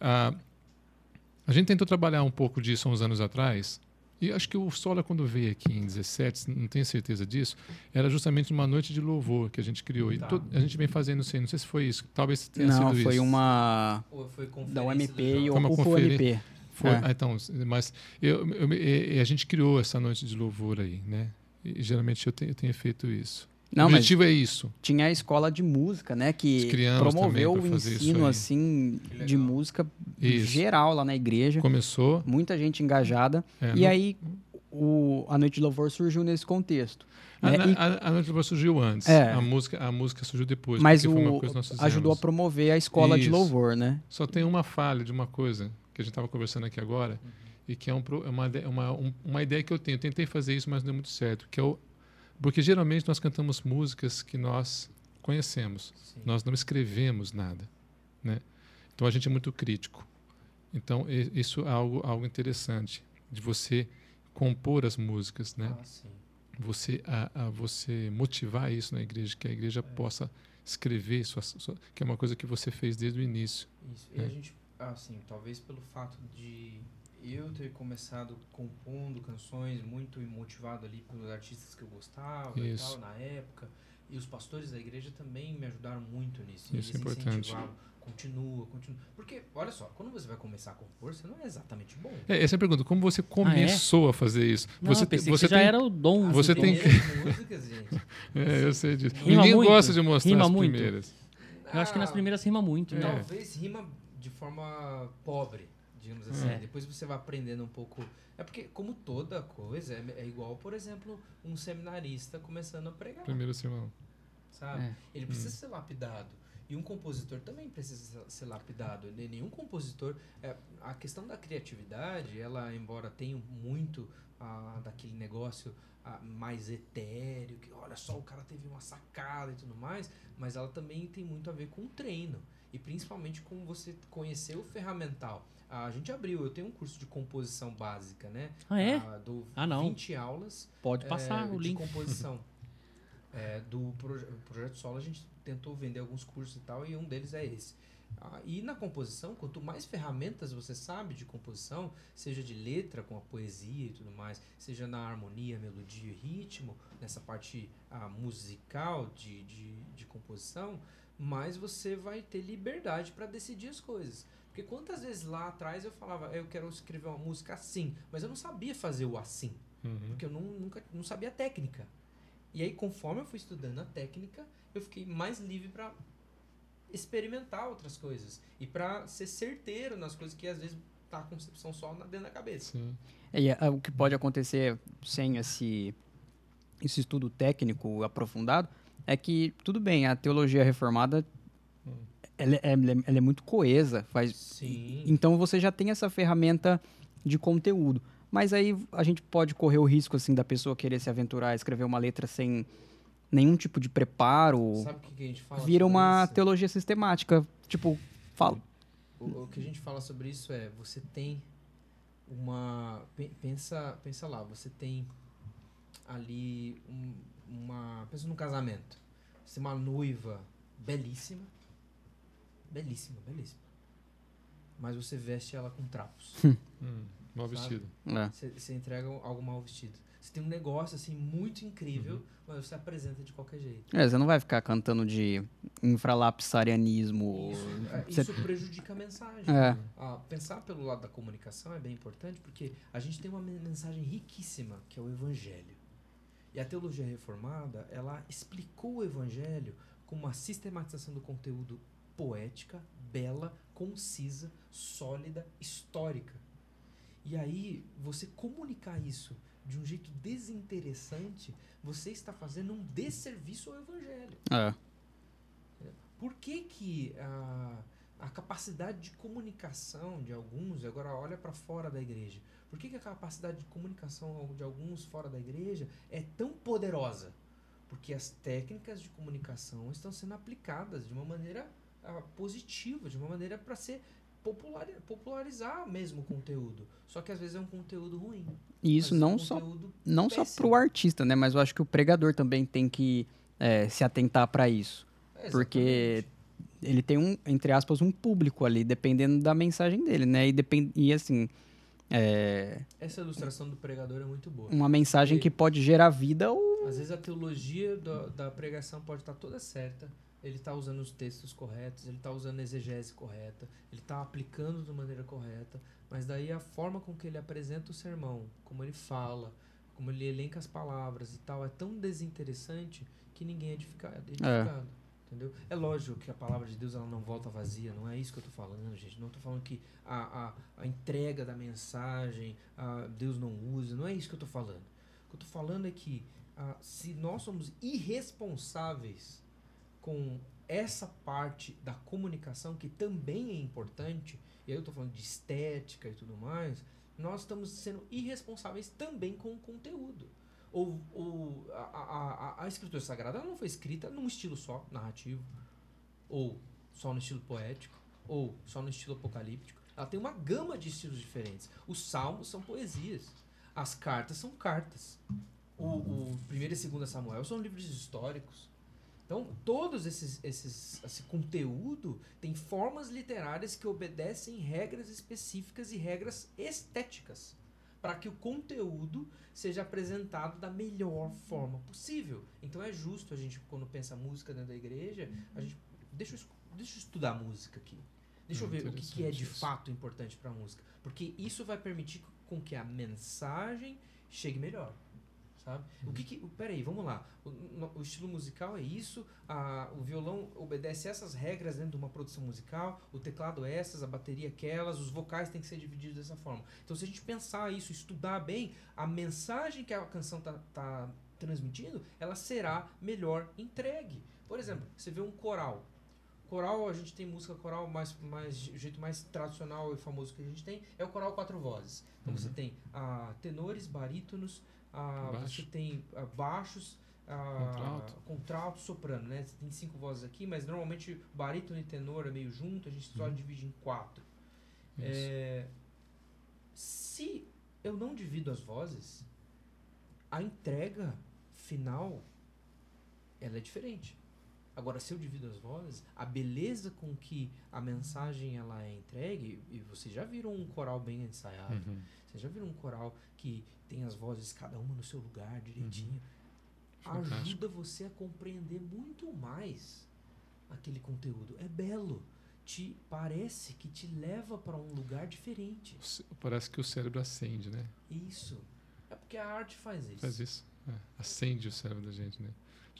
Ah, a gente tentou trabalhar um pouco disso há uns anos atrás. E acho que o Sola, quando veio aqui em 17, não tenho certeza disso, era justamente uma noite de louvor que a gente criou. E Tá. to- a gente vem fazendo isso aí. Não sei se foi isso. Talvez tenha Não, sido foi isso. uma Ou foi da UMP e João? Foi uma o UPA conferi- UMP. Foi, É. ah, então, mas eu, eu me- e- e a gente criou essa noite de louvor aí, né? E geralmente eu tenho, eu tenho feito isso. Não, o mas objetivo é isso. tinha a escola de música, né? Que promoveu o ensino, assim, de música Isso. geral lá na igreja. Começou. Muita gente engajada. é, e no- aí, o, a Noite de Louvor surgiu nesse contexto. a, né? a, E- a, a noite de louvor surgiu antes. É. A música, a música surgiu depois. mas porque foi uma o, coisa que nós ajudou a promover a escola de Isso. louvor, né? Só tem uma falha de uma coisa que a gente estava conversando aqui agora e que é, um, é uma, uma, um- uma ideia que eu tenho. Eu tentei fazer isso, mas não deu muito certo. Que é o, porque geralmente nós cantamos músicas que nós conhecemos. Sim. Nós não escrevemos nada, né? Então a gente é muito crítico. Então e- isso é algo, algo interessante de você compor as músicas, né? Ah. Você a, a você motivar isso na igreja, que a igreja possa escrever sua, sua- que é uma coisa que você fez desde o início. Isso. E É. a gente, assim, talvez pelo fato de eu ter começado compondo canções muito motivado ali pelos artistas que eu gostava e tal na época, e os pastores da igreja também me ajudaram muito nisso. Isso é importante. incentivavam, continua, continua. Porque, olha só, quando você vai começar a compor, você não é exatamente bom. É, essa é a pergunta, como você começou a fazer isso? Não, você eu pensei você que já tem, era o dom. Você tem que- primeiras músicas, gente. É, eu sei disso. Rima Ninguém muito, gosta de mostrar rima as muito. primeiras. Eu acho que nas Ah, primeiras rima muito, né? Talvez rima de forma pobre, digamos assim. É. Depois você vai aprendendo um pouco. É porque, como toda coisa, é, é igual, por exemplo, um seminarista começando a pregar. Primeiro sermão. Sabe? É. Ele precisa ser lapidado. E um compositor também precisa ser- lapidado. Ne- Nenhum compositor. é, a questão da criatividade, ela, embora tenha muito ah, daquele negócio ah, mais etéreo, que olha só, o cara teve uma sacada e tudo mais, mas ela também tem muito a ver com o treino. E principalmente com você conhecer o ferramental. A gente abriu, eu tenho um curso de composição básica, né? Ah, é? Ah, dou Ah, não. 20 aulas Pode passar é, o de link. composição. É, do proje- projeto solo a gente tentou vender alguns cursos e tal, e um deles é esse. Ah, e na composição, quanto mais ferramentas você sabe de composição, seja de letra, com a poesia e tudo mais, seja na harmonia, melodia e ritmo, nessa parte ah, musical de, de, de composição, mais você vai ter liberdade para decidir as coisas. Porque quantas vezes lá atrás eu falava, eu quero escrever uma música assim, mas eu não sabia fazer o assim Uhum. porque eu não, nunca não sabia a técnica. E aí, conforme eu fui estudando a técnica, eu fiquei mais livre para experimentar outras coisas e para ser certeiro nas coisas que às vezes tá a concepção só na, dentro da cabeça. Sim. E ah, o que pode acontecer sem esse, esse estudo técnico aprofundado é que, tudo bem, a teologia reformada ela, é- ela é- ela é muito coesa, faz, Sim. então você já tem essa ferramenta de conteúdo. Mas aí a gente pode correr o risco assim da pessoa querer se aventurar a escrever uma letra sem nenhum tipo de preparo. Sabe o que, que a gente fala Vira uma isso? teologia sistemática. Tipo, fala. O, o que a gente fala sobre isso é, você tem uma... pe- Pensa, pensa lá, você tem ali um- uma... Pensa num casamento. Você tem uma noiva belíssima. Belíssima, belíssima. Mas você veste ela com trapos. Hum. Mal sabe? vestido. É. Você você entrega algo mal vestido. Você tem um negócio assim muito incrível, Uhum. mas você apresenta de qualquer jeito. É, você não vai ficar cantando de infralapsarianismo. Isso, é, Você- isso prejudica a mensagem. É. Ah, pensar pelo lado da comunicação é bem importante porque a gente tem uma men- mensagem riquíssima, que é o evangelho. E a teologia reformada, ela explicou o evangelho como uma sistematização do conteúdo poética, bela, concisa, sólida, histórica. E aí, você comunicar isso de um jeito desinteressante, você está fazendo um desserviço ao evangelho. É. Por que, que a, a capacidade de comunicação de alguns, agora olha para fora da igreja, por que, que a capacidade de comunicação de alguns fora da igreja é tão poderosa? Porque as técnicas de comunicação estão sendo aplicadas de uma maneira ah, positiva, de uma maneira para ser populari- popularizar mesmo o conteúdo. Só que às vezes é um conteúdo ruim. E isso é não um só não só péssimo. pro artista, né? Mas eu acho que o pregador também tem que é, se atentar para isso. É, porque. Ele tem um, entre aspas, um público ali, dependendo da mensagem dele, né? E, depend... e assim, é Essa ilustração do pregador é muito boa. uma mensagem que pode gerar vida ou. Às vezes a teologia da, da pregação pode estar toda certa, ele está usando os textos corretos, ele está usando a exegese correta, ele está aplicando de maneira correta, mas daí a forma com que ele apresenta o sermão, como ele fala, como ele elenca as palavras e tal, é tão desinteressante que ninguém é edificado. edificado Entendeu? É lógico que a palavra de Deus ela não volta vazia, não é isso que eu estou falando, gente. Não estou falando que a, a, a entrega da mensagem a, Deus não usa, não é isso que eu estou falando. O que eu estou falando é que ah, se nós somos irresponsáveis com essa parte da comunicação, que também é importante, e aí eu estou falando de estética e tudo mais, nós estamos sendo irresponsáveis também com o conteúdo. Ou, ou a, a, a, escritura sagrada não foi escrita num estilo só, narrativo, ou só no estilo poético, ou só no estilo apocalíptico. Ela tem uma gama de estilos diferentes. Os salmos são poesias. As cartas são cartas. O, o 1 e 2 Samuel são livros históricos. Então, todos esses, esses esse conteúdo tem formas literárias que obedecem regras específicas e regras estéticas para que o conteúdo seja apresentado da melhor forma possível. Então é justo a gente quando pensa música dentro da igreja, a gente deixa eu, deixa eu estudar música aqui. Deixa eu Hum, ver o que, que é de isso. fato importante para a música, porque isso vai permitir com que a mensagem chegue melhor. Sabe? O que que. Peraí, vamos lá. O, o estilo musical é isso, a, o violão obedece essas regras dentro de uma produção musical, o teclado é essas, a bateria aquelas, os vocais têm que ser divididos dessa forma. Então, se a gente pensar isso, estudar bem, a mensagem que a canção tá, tá transmitindo, ela será melhor entregue. Por exemplo, você vê um coral. Coral, a gente tem música coral mais, mais o jeito mais tradicional e famoso que a gente tem é o coral quatro vozes. Então você Uhum. tem ah, tenores, barítonos, ah, você tem ah, baixos, ah, Contralto. contralto, soprano, né? Você tem cinco vozes aqui, mas normalmente barítono e tenor é meio junto, a gente só Uhum. divide em quatro. É, se eu não divido as vozes, a entrega final ela é diferente. Agora, se eu divido as vozes, a beleza com que a mensagem ela é entregue, e vocês já viram um coral bem ensaiado, Uhum. vocês já viram um coral que tem as vozes cada uma no seu lugar direitinho, Fantástico. ajuda você a compreender muito mais aquele conteúdo. É belo. Te parece que te leva para um lugar diferente. Parece que o cérebro acende, né? Isso. É porque a arte faz isso. Faz isso. É, Acende o cérebro da gente, né?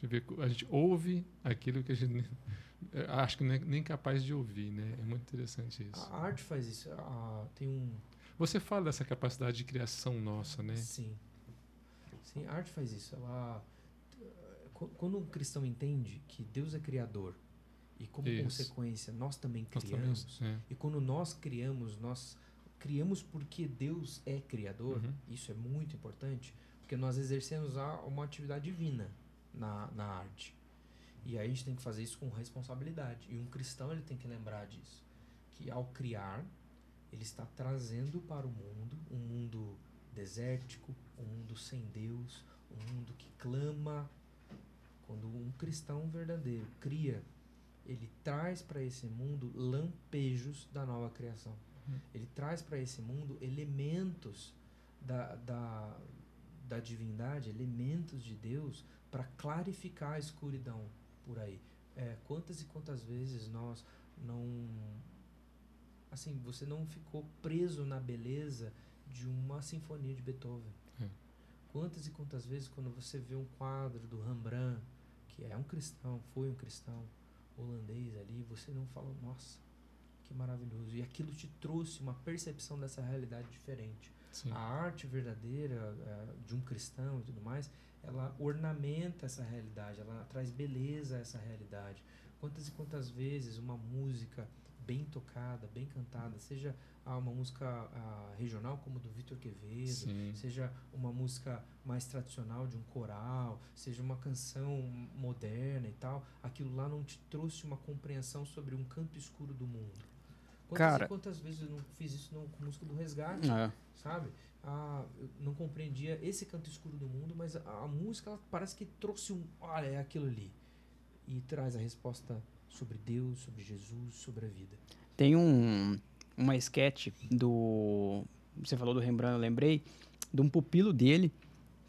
A gente, vê, a gente ouve aquilo que a gente é, acho que nem, nem capaz de ouvir, né? É muito interessante isso. A arte faz isso. Tem um. Você fala dessa capacidade de criação nossa, né? Sim. Sim, a arte faz isso. Ela. qu- Quando um cristão entende que Deus é criador e como Isso. consequência nós também Nós também, criamos, é. e quando nós criamos, nós criamos porque Deus é criador. Uhum. Isso é muito importante, porque nós exercemos uma atividade divina na, na arte. E aí a gente tem que fazer isso com responsabilidade. E um cristão ele tem que lembrar disso, que ao criar ele está trazendo para o mundo um mundo desértico, um mundo sem Deus, um mundo que clama. Quando um cristão verdadeiro cria, ele traz para esse mundo lampejos da nova criação. Ele traz para esse mundo elementos da, da, da divindade, elementos de Deus para clarificar a escuridão por aí. É, quantas e quantas vezes nós não assim você não ficou preso na beleza de uma sinfonia de Beethoven É. quantas e quantas vezes quando você vê um quadro do Rembrandt que é um cristão foi um cristão holandês ali você não fala nossa que maravilhoso e aquilo te trouxe uma percepção dessa realidade diferente Sim. a arte verdadeira eh, de um cristão e tudo mais, ela ornamenta essa realidade, ela traz beleza a essa realidade. Quantas e quantas vezes uma música bem tocada, bem cantada, seja ah, uma música ah, regional como do Vitor Quevedo, Sim. seja uma música mais tradicional de um coral, seja uma canção moderna e tal, aquilo lá não te trouxe uma compreensão sobre um canto escuro do mundo. Quantas Cara- e quantas vezes eu não fiz isso no, com música do Resgate? É. sabe? Ah, eu não compreendia esse canto escuro do mundo, mas a, a música parece que trouxe um, olha, é aquilo ali. E traz a resposta sobre Deus, sobre Jesus, sobre a vida. Tem um, uma sketch do. Você falou do Rembrandt, eu lembrei. De um pupilo dele,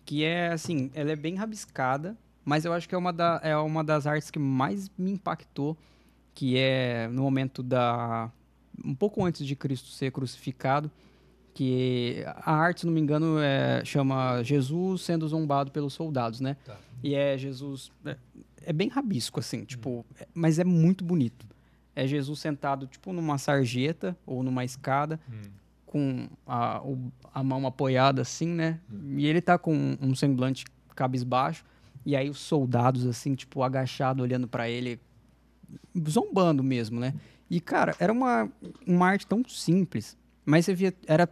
que é assim, ela é bem rabiscada, mas eu acho que é uma, da, é uma das artes que mais me impactou, que é no momento da. Um pouco antes de Cristo ser crucificado, que a arte, se não me engano, é, chama Jesus sendo zombado pelos soldados, né? Tá. E é Jesus. É, é bem rabisco, assim, tipo, é- mas é muito bonito. É Jesus sentado, tipo, numa sarjeta ou numa escada, Hum. com a, o- a mão apoiada, assim, né? E ele tá com um semblante cabisbaixo. E aí os soldados, assim, tipo, agachado, olhando pra ele, zombando mesmo, né? E, cara, era uma, uma arte tão simples, mas você via, era,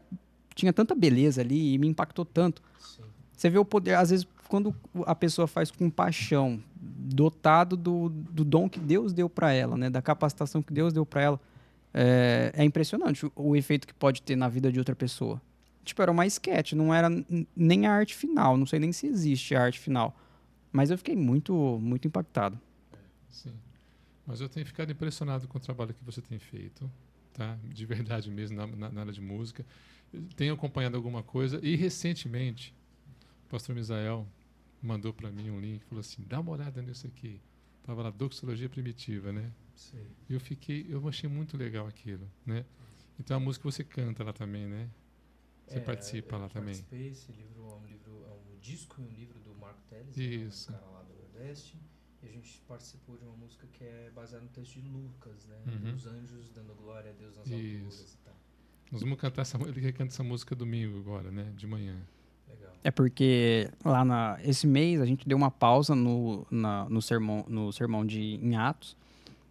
tinha tanta beleza ali e me impactou tanto. Sim. Você vê o poder, às vezes, quando a pessoa faz com paixão, dotado do, do dom que Deus deu para ela, né? Da capacitação que Deus deu para ela, é, é impressionante o, o efeito que pode ter na vida de outra pessoa. Tipo, era uma sketch, não era nem a arte final, não sei nem se existe a arte final. Mas eu fiquei muito, muito impactado. Sim. Mas eu tenho ficado impressionado com o trabalho que você tem feito, tá? De verdade mesmo, na, na- na área de música. Tenho acompanhado alguma coisa e recentemente o pastor Misael mandou para mim um link, falou assim, dá uma olhada nisso aqui. Tava lá, doxologia primitiva, né? Sim. E eu fiquei, eu achei muito legal aquilo, né? Então a música você canta lá também, né? Você participa eu lá também. Participei, esse livro é um livro, é um disco e um livro do Marco Teles, Isso. um cara lá do Nordeste. E a gente participou de uma música que é baseada no texto de Lucas, né? Uhum. Os anjos dando glória a Deus nas Isso. alturas e tal. Nós vamos cantar essa, ele quer cantar essa música domingo agora, né? De manhã. Legal. É porque lá na, esse mês a gente deu uma pausa no, na- no, sermão, no sermão de em Atos.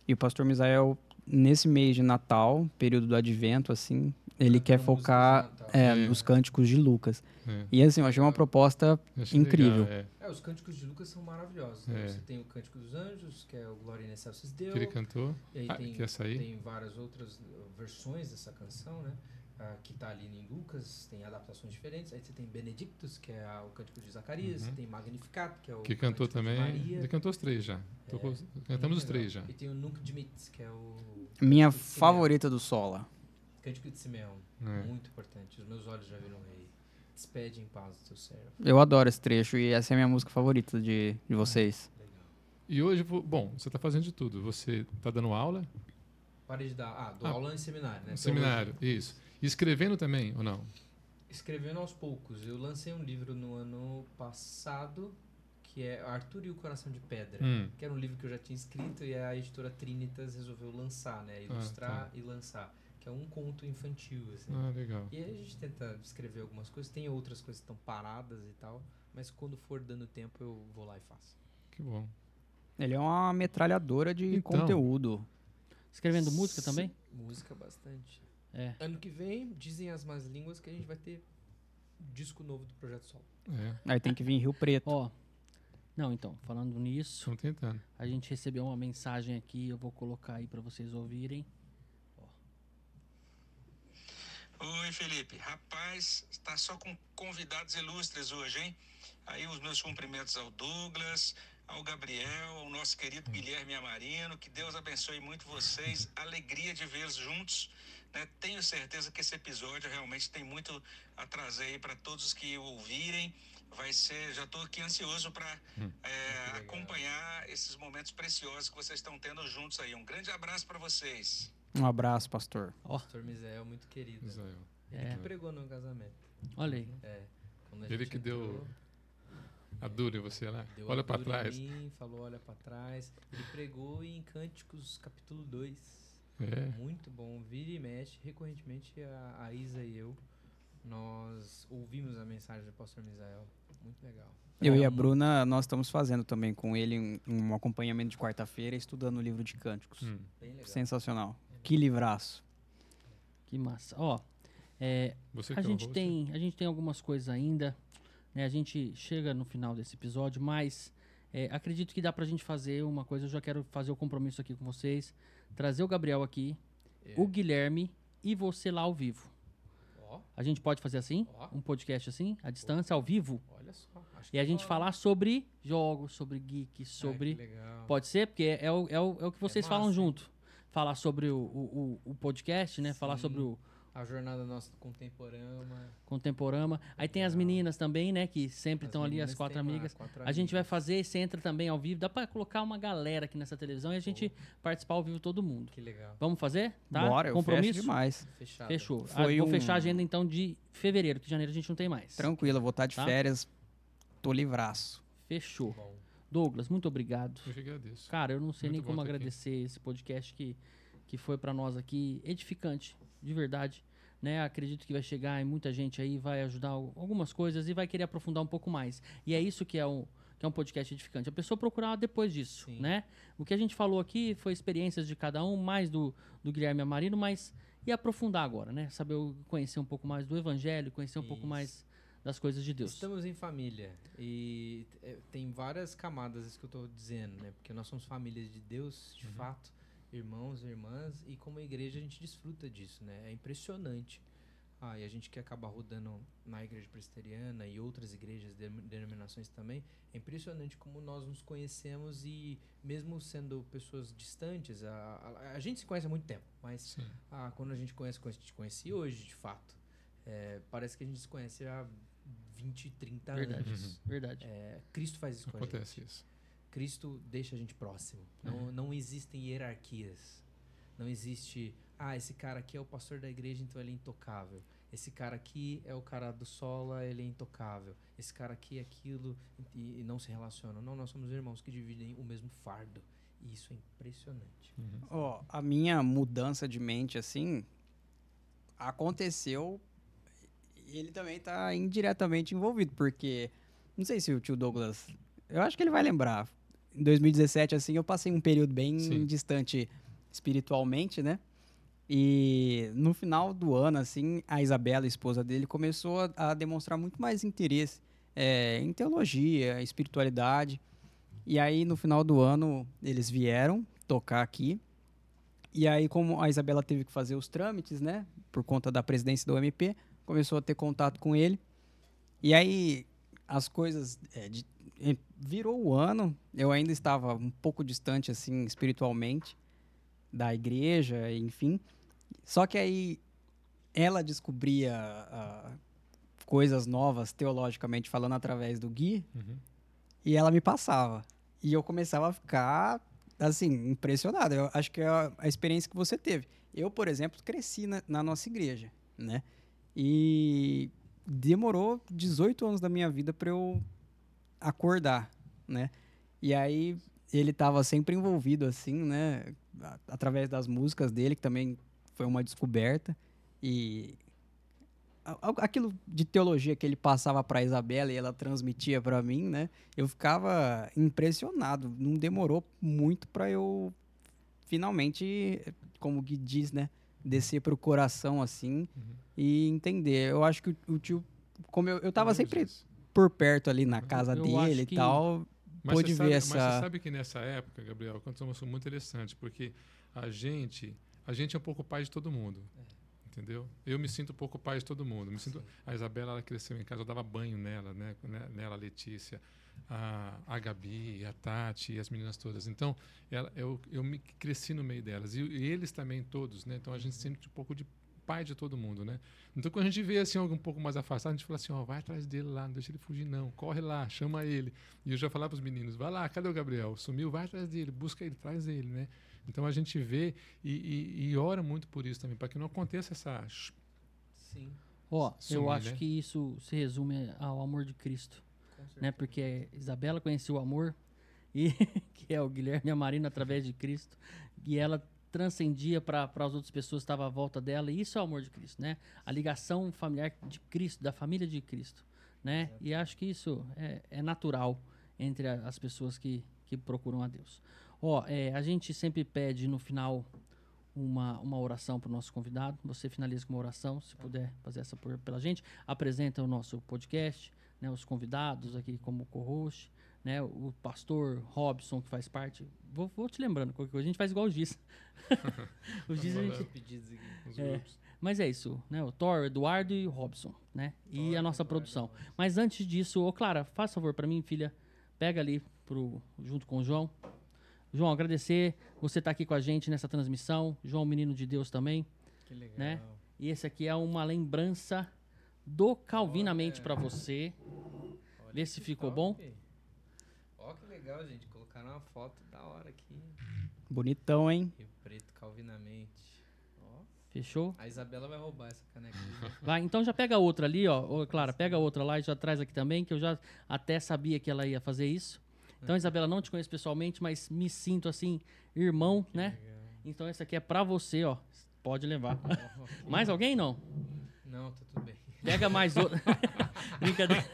E o pastor Misael, nesse mês de Natal, período do advento, assim, ele quer focar é, É. nos cânticos de Lucas. É. E assim, eu achei uma proposta Incrível. legal, é. É, os cânticos de Lucas são maravilhosos. né? É. Você tem o Cântico dos Anjos, que é o Glória in Excelsis Deo. Que ele cantou. E aí Ah, tem, que essa aí? tem várias outras uh, versões dessa canção, né? Ah, que tá ali em Lucas, tem adaptações diferentes. Aí você tem Benedictus, que é a- o cântico de Zacarias. Uhum. Tem Magnificat, que é o Que cantou também. Maria. Ele cantou os três já. Tocou- cantamos os três já. E tem o Nunc Dimittis, que é o minha favorita do Sola. Cântico de Simeão. É. Muito importante. Os meus olhos já viram o rei. Despede em paz o teu servo. Eu adoro esse trecho e essa é a minha música favorita de, de vocês. Legal. E hoje, bom, você está fazendo de tudo. Você está dando aula? Parei de dar. Ah, dou Ah, aula em seminário, né? Seminário, isso. E escrevendo também, ou não? Escrevendo aos poucos. Eu lancei um livro no ano passado, que é Arthur e o Coração de Pedra. Hum, Que era um livro que eu já tinha escrito e a editora Trinitas resolveu lançar, né? Ilustrar e lançar. Que é um conto infantil, assim. ah, legal. E aí a gente tenta escrever algumas coisas. Tem outras coisas que estão paradas e tal. Mas quando for dando tempo, eu vou lá e faço. Que bom. Ele é uma metralhadora de Então. conteúdo. Escrevendo música também? Música bastante. É. Ano que vem, dizem as más línguas que a gente vai ter disco novo do Projeto Sol. É, Aí tem que vir em Rio Preto. Ó. Não, então, falando nisso, a gente recebeu uma mensagem aqui, eu vou colocar aí pra vocês ouvirem. Oi, Felipe. Rapaz, está só com convidados ilustres hoje, hein? Aí os meus cumprimentos ao Douglas, ao Gabriel, ao nosso querido Guilherme Amarino. Que Deus abençoe muito vocês. Alegria de vê-los juntos né? Tenho certeza que esse episódio realmente tem muito a trazer aí para todos que ouvirem. Vai ser, já estou aqui ansioso para Hum. acompanhar esses momentos preciosos que vocês estão tendo juntos aí. Um grande abraço para vocês. Um abraço, pastor. Pastor Misael, muito querido. Israel. Ele É. que pregou no casamento. Olha aí. É. Quando a Ele gente que deu entrou, A dura em você lá. deu Olha para trás. Mim, falou olha pra trás. Ele pregou em Cânticos capítulo 2. É. Muito bom. Vira e mexe. Recorrentemente a, a Isa e eu, nós ouvimos a mensagem do pastor Misael. Muito legal. Eu e a É, Bruna, nós estamos fazendo também com ele um, um acompanhamento de quarta-feira, estudando o livro de cânticos. Hum. Bem legal. Sensacional. Que livraço. Que massa. Ó, é, Você a é gente tem a gente tem algumas coisas ainda né a gente chega no final desse episódio mas é, acredito que dá pra gente fazer uma coisa eu já quero fazer o compromisso aqui com vocês trazer o Gabriel aqui É. o Guilherme e você lá ao vivo Ó, a gente pode fazer assim Ó. um podcast assim à distância ao vivo olha só. Acho e a gente falar sobre jogos sobre geek sobre legal. pode ser porque é o, é o, é o que vocês falam hein? Falar sobre o, o, o- podcast né falar Sim. sobre o A jornada nossa contemporânea. Contemporama. Aí tem as meninas também, né? Que sempre As estão ali, as quatro têm lá, amigas. quatro A gente vai amigas. fazer, você entra também ao vivo. Dá pra colocar uma galera aqui nessa televisão e a gente participar ao vivo todo mundo. Que legal. Vamos fazer? Tá? Bora, eu Compromisso? fecho demais. Fechado. Fechou. Foi Ah, vou um- fechar a agenda então de fevereiro, que janeiro a gente não tem mais. Tranquilo, eu vou estar de Tá. férias. Tô livraço. Fechou. Bom. Douglas, muito obrigado. Eu que agradeço. Cara, eu não sei Muito nem como tá aqui. agradecer esse podcast que, que foi pra nós aqui edificante, de verdade. Né? Acredito que vai chegar em muita gente aí, vai ajudar al- algumas coisas e vai querer aprofundar um pouco mais. E é isso que é um, que é um podcast edificante. A pessoa procurar depois disso, Sim. né? O que a gente falou aqui foi experiências de cada um, mais do, do Guilherme Amarino, mas e aprofundar agora, né? Saber conhecer um pouco mais do evangelho, conhecer um pouco Isso. mais das coisas de Deus. Estamos em família e é, tem várias camadas isso que eu estou dizendo, né? Porque nós somos famílias de Deus, de fato, irmãos irmãs, e como igreja a gente desfruta disso, né? É impressionante. Ah, e a gente que acaba rodando na igreja presbiteriana e outras igrejas, de- denominações também, é impressionante como nós nos conhecemos e mesmo sendo pessoas distantes, a, a, a gente se conhece há muito tempo, mas ah, quando a gente conhece, a gente conhece hoje, de fato, é, parece que a gente se conhece há 20, 30 Verdade, anos. verdade. É, Cristo faz isso com a Acontece gente. isso. Cristo deixa a gente próximo. Não, não existem hierarquias. Não existe, ah, esse cara aqui é o pastor da igreja, então ele é intocável. Esse cara aqui é o cara do sola, ele é intocável. Esse cara aqui é aquilo e, e não se relacionam. Não, nós somos irmãos que dividem o mesmo fardo. E isso é impressionante. Uhum. Ó, a minha mudança de mente, assim, aconteceu e ele também tá indiretamente envolvido, porque, não sei se o tio Douglas, eu acho que ele vai lembrar, em 2017, assim, eu passei um período bem Sim. distante espiritualmente, né? E no final do ano, assim, a Isabela, a esposa dele, começou a, a demonstrar muito mais interesse é, em teologia, espiritualidade. E aí, no final do ano, eles vieram tocar aqui. E aí, como a Isabela teve que fazer os trâmites, né? Por conta da presidência do MP, começou a ter contato com ele. E aí, as coisas. é, de- virou o ano, eu ainda estava um pouco distante, assim, espiritualmente, da igreja, enfim. Só que aí, ela descobria ah, coisas novas, teologicamente falando, através do Gui, Uhum. e ela me passava. E eu começava a ficar, assim, impressionado. Eu acho que é a, a experiência que você teve. Eu, por exemplo, cresci na, na nossa igreja, né? E demorou 18 anos da minha vida para eu acordar, né? E aí ele estava sempre envolvido, assim, né? Através das músicas dele, que também foi uma descoberta. E aquilo de teologia que ele passava para Isabela e ela transmitia para mim, né? Eu ficava impressionado. Não demorou muito para eu finalmente, como Gui diz, né, descer pro coração assim Uhum. e entender. Eu acho que o, o tio, como eu, eu tava sempre por perto ali na casa eu dele que- e tal, Mas pôde você sabe, ver Mas essa- você sabe que nessa época, Gabriel, aconteceu uma coisa muito interessante, porque a gente, a gente é um pouco pai de todo mundo. entendeu? Eu me sinto um pouco pai de todo mundo. Me sinto, a Isabela ela cresceu em casa, eu dava banho nela, né? né- Nela, Letícia, a, a Gabi, a Tati e as meninas todas. Então, ela, eu, eu me cresci no meio delas. E, e eles também todos, né? Então, a gente sente um pouco de pai de todo mundo, né? Então, quando a gente vê assim algo um pouco mais afastado, a gente fala assim, ó, vai atrás dele lá, não deixa ele fugir não, corre lá, chama ele. E eu já falava para os meninos, vai lá, cadê o Gabriel? Sumiu, vai atrás dele, busca ele, traz ele, né? Então a gente vê e, e, e ora muito por isso também, para que não aconteça essa Sim, Ó, eu Sumir, acho né? que isso se resume ao amor de Cristo. Né? Porque Isabela conheceu o amor e que é o Guilherme e a Marina através de Cristo, e ela transcendia para as outras pessoas que estavam à volta dela, e isso é o amor de Cristo, né? A ligação familiar de Cristo, da família de Cristo, né? E acho que isso é, é natural entre a- as pessoas que, que procuram a Deus. Ó, é, a gente sempre pede no final uma, uma oração para o nosso convidado. Você finaliza com uma oração, se puder fazer essa por, pela gente. Apresenta o nosso podcast, né, os convidados aqui como co-host, né, o pastor Robson, que faz parte. Vou, vou te lembrando, qualquer coisa, a gente faz igual o Giz. o Giz a gente, pedidos aqui. os É. mas é isso, né? O Thor, o Eduardo e o Robson, né? e Thor, a nossa Eduardo, produção. Mas antes disso, ô Clara, faz favor para mim, filha. Pega ali pro, junto com o João. João, agradecer você estar aqui com a gente nessa transmissão. João, menino de Deus também. Que legal. Né? E esse aqui é uma lembrança do Calvinamente para você. Olha Vê se que ficou top. Ó, que legal, gente. Colocaram uma foto da hora aqui. Bonitão, hein? Rio Preto, Calvinamente. Ó, Fechou? a Isabela vai roubar essa caneca. aqui. Vai, então já pega outra ali, ó. Ô, Clara, pega outra lá e já traz aqui também, que eu já até sabia que ela ia fazer isso. Então, Isabela, não te conheço pessoalmente, mas me sinto assim, irmão, né? Legal. Então essa aqui é pra você, ó. Pode levar. Que- Mais alguém não? Não, tá tudo bem. Pega mais outra. Brincadeira.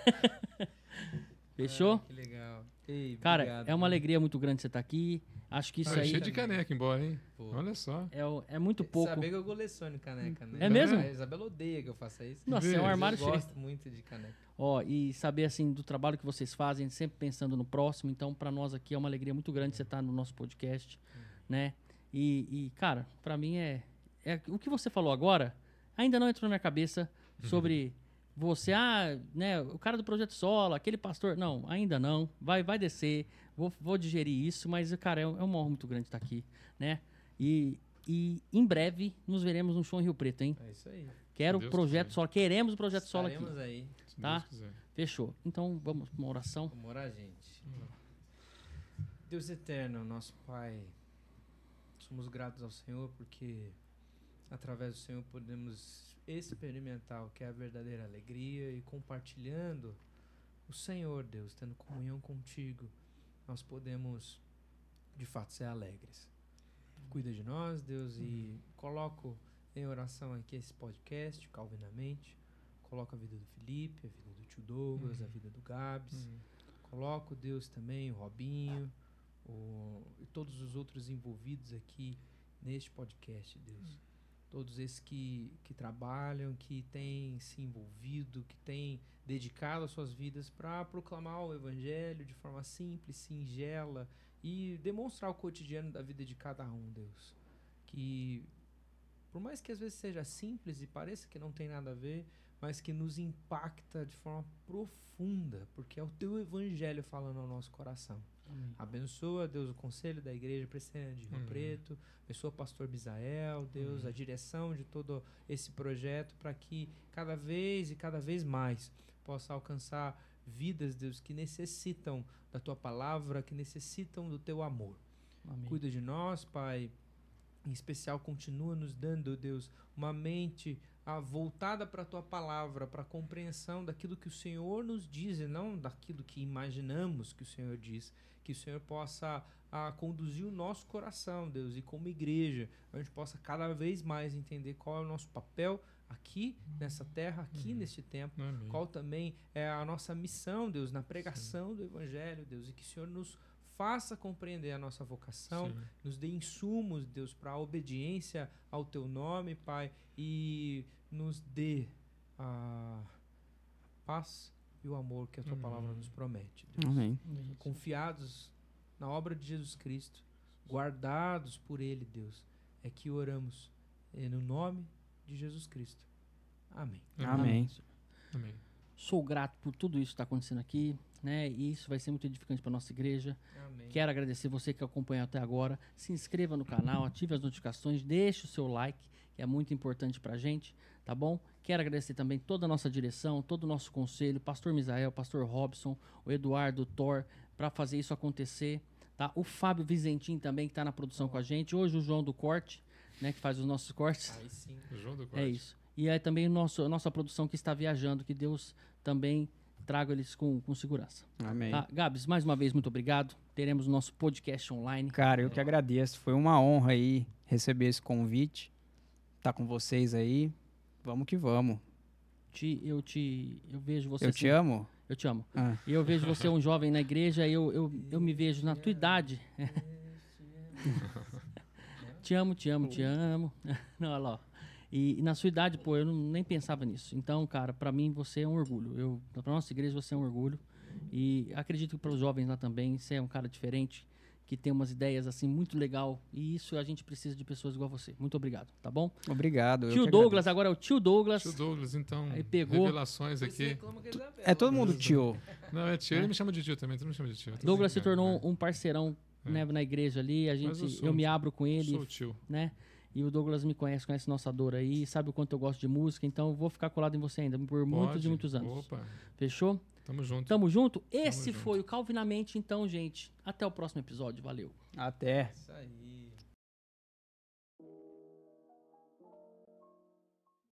Fechou? Ah, que legal. Ei, Cara, obrigado, é uma viu? alegria muito grande você estar aqui. Acho que isso Ah, aí cheio de caneca embora, hein? Pô. Olha só. é, o- é muito pouco. Saber que eu coleciono caneca, né? É mesmo? A Isabela odeia que eu faça isso. Nossa, Vê, é um eu armário eu cheio. gosto muito de caneca. Ó, e saber assim do trabalho que vocês fazem, sempre pensando no próximo. Então, pra nós aqui é uma alegria muito grande você estar no nosso podcast, né? E, e, cara, pra mim é, é o que você falou agora. Ainda não entrou na minha cabeça sobre você, ah, né, o cara do projeto Solo, aquele pastor, não, ainda não. Vai, vai descer. Vou, vou digerir isso, mas cara, é, um- é uma honra muito grande estar aqui, né? E, e em breve nos veremos no show em Rio Preto, hein? É isso aí. Quero o projeto quiser. Solo, queremos o projeto Solo aqui. Estaremos aí. Se Tá? Deus quiser. Fechou. Então vamos pra uma oração. Vamos orar, gente. Deus eterno, nosso Pai, somos gratos ao Senhor porque através do Senhor podemos experimentar o que é a verdadeira alegria e compartilhando o Senhor, Deus, tendo comunhão contigo, nós podemos de fato ser alegres. Cuida de nós, Deus, e coloco em oração aqui esse podcast, Calvinamente. Coloco a vida do Felipe, a vida do tio Douglas, a vida do Gabs. Coloco, Deus, também o Robinho o, e todos os outros envolvidos aqui neste podcast, Deus. Todos esses que, que trabalham, que têm se envolvido, que têm dedicado as suas vidas para proclamar o Evangelho de forma simples, singela e demonstrar o cotidiano da vida de cada um, Deus. Que, por mais que às vezes seja simples e pareça que não tem nada a ver, mas que nos impacta de forma profunda, porque é o teu evangelho falando ao nosso coração. Abençoa, Deus, o conselho da igreja presbiteriana de Rio Uhum. Preto, abençoa o pastor Bisael, Deus, a direção de todo esse projeto para que cada vez e cada vez mais possa alcançar vidas, Deus, que necessitam da tua palavra, que necessitam do teu amor. Amém. Cuida de nós, Pai. Em especial, continua nos dando, Deus, uma mente ah, voltada para a tua palavra, para a compreensão daquilo que o Senhor nos diz e não daquilo que imaginamos que o Senhor diz. Que o Senhor possa ah, conduzir o nosso coração, Deus, e como igreja, a gente possa cada vez mais entender qual é o nosso papel aqui nessa terra, aqui neste tempo Amém. qual também é a nossa missão, Deus, na pregação do Evangelho, Deus, e que o Senhor nos faça compreender a nossa vocação, Sim. nos dê insumos, Deus, para a obediência ao Teu nome, Pai, e nos dê a paz e o amor que a Tua Amém. palavra nos promete. Deus. Amém. Confiados na obra de Jesus Cristo, guardados por Ele, Deus, é que oramos eh, no nome de Jesus Cristo. Amém. Amém. Amém. Sou grato por tudo isso que está acontecendo aqui, né? E isso vai ser muito edificante para nossa igreja. Amém. Quero agradecer você que acompanhou até agora. Se inscreva no canal, ative as notificações, deixe o seu like, que é muito importante pra gente, tá bom? Quero agradecer também toda a nossa direção, todo o nosso conselho, pastor Misael, pastor Robson, o Eduardo, o Thor, para fazer isso acontecer, tá? O Fábio Vizentim também que está na produção com a gente. Hoje o João do Corte, né, que faz os nossos cortes. Aí sim. João do É Corte. isso. E aí também o nosso, a nossa produção que está viajando, que Deus também traga eles com, com segurança. Amém. Tá? Gabs, mais uma vez, muito obrigado. Teremos o nosso podcast online. Cara, eu que agradeço. Foi uma honra aí receber esse convite. Tá com vocês aí. Vamos que vamos. Te, eu te. Eu vejo você. Eu te assim- amo. Eu te amo. Ah, E eu vejo você um jovem na igreja, eu, eu, eu me vejo na tua idade. te amo, te amo, te amo. Não, olha lá. ó. E, e na sua idade, pô, eu não, nem pensava nisso. Então, cara, pra mim você é um orgulho. Eu, pra nossa igreja você é um orgulho. E acredito que para os jovens lá também, você é um cara diferente, que tem umas ideias assim muito legal. E isso a gente precisa de pessoas igual você. Muito obrigado, tá bom? obrigado. eu tio Douglas, agradeço. agora é o tio Douglas. Tio Douglas, então. Aí pegou. Revelações aqui. É todo mundo tio. Não, é tio. Ele me chama de tio também. Tu não me chama de tio. Douglas se tornou né? um parceirão né, na igreja ali. A gente, eu eu, sou me um- abro com ele, Sou o tio. né? E o Douglas me conhece, conhece nossa dor aí, sabe o quanto eu gosto de música, então eu vou ficar colado em você ainda por muitos Pode? e muitos anos. Opa, Fechou? tamo junto. Tamo junto? Esse junto. foi o Calvinamente, então, gente. Até o próximo episódio. Valeu. Até. Isso aí.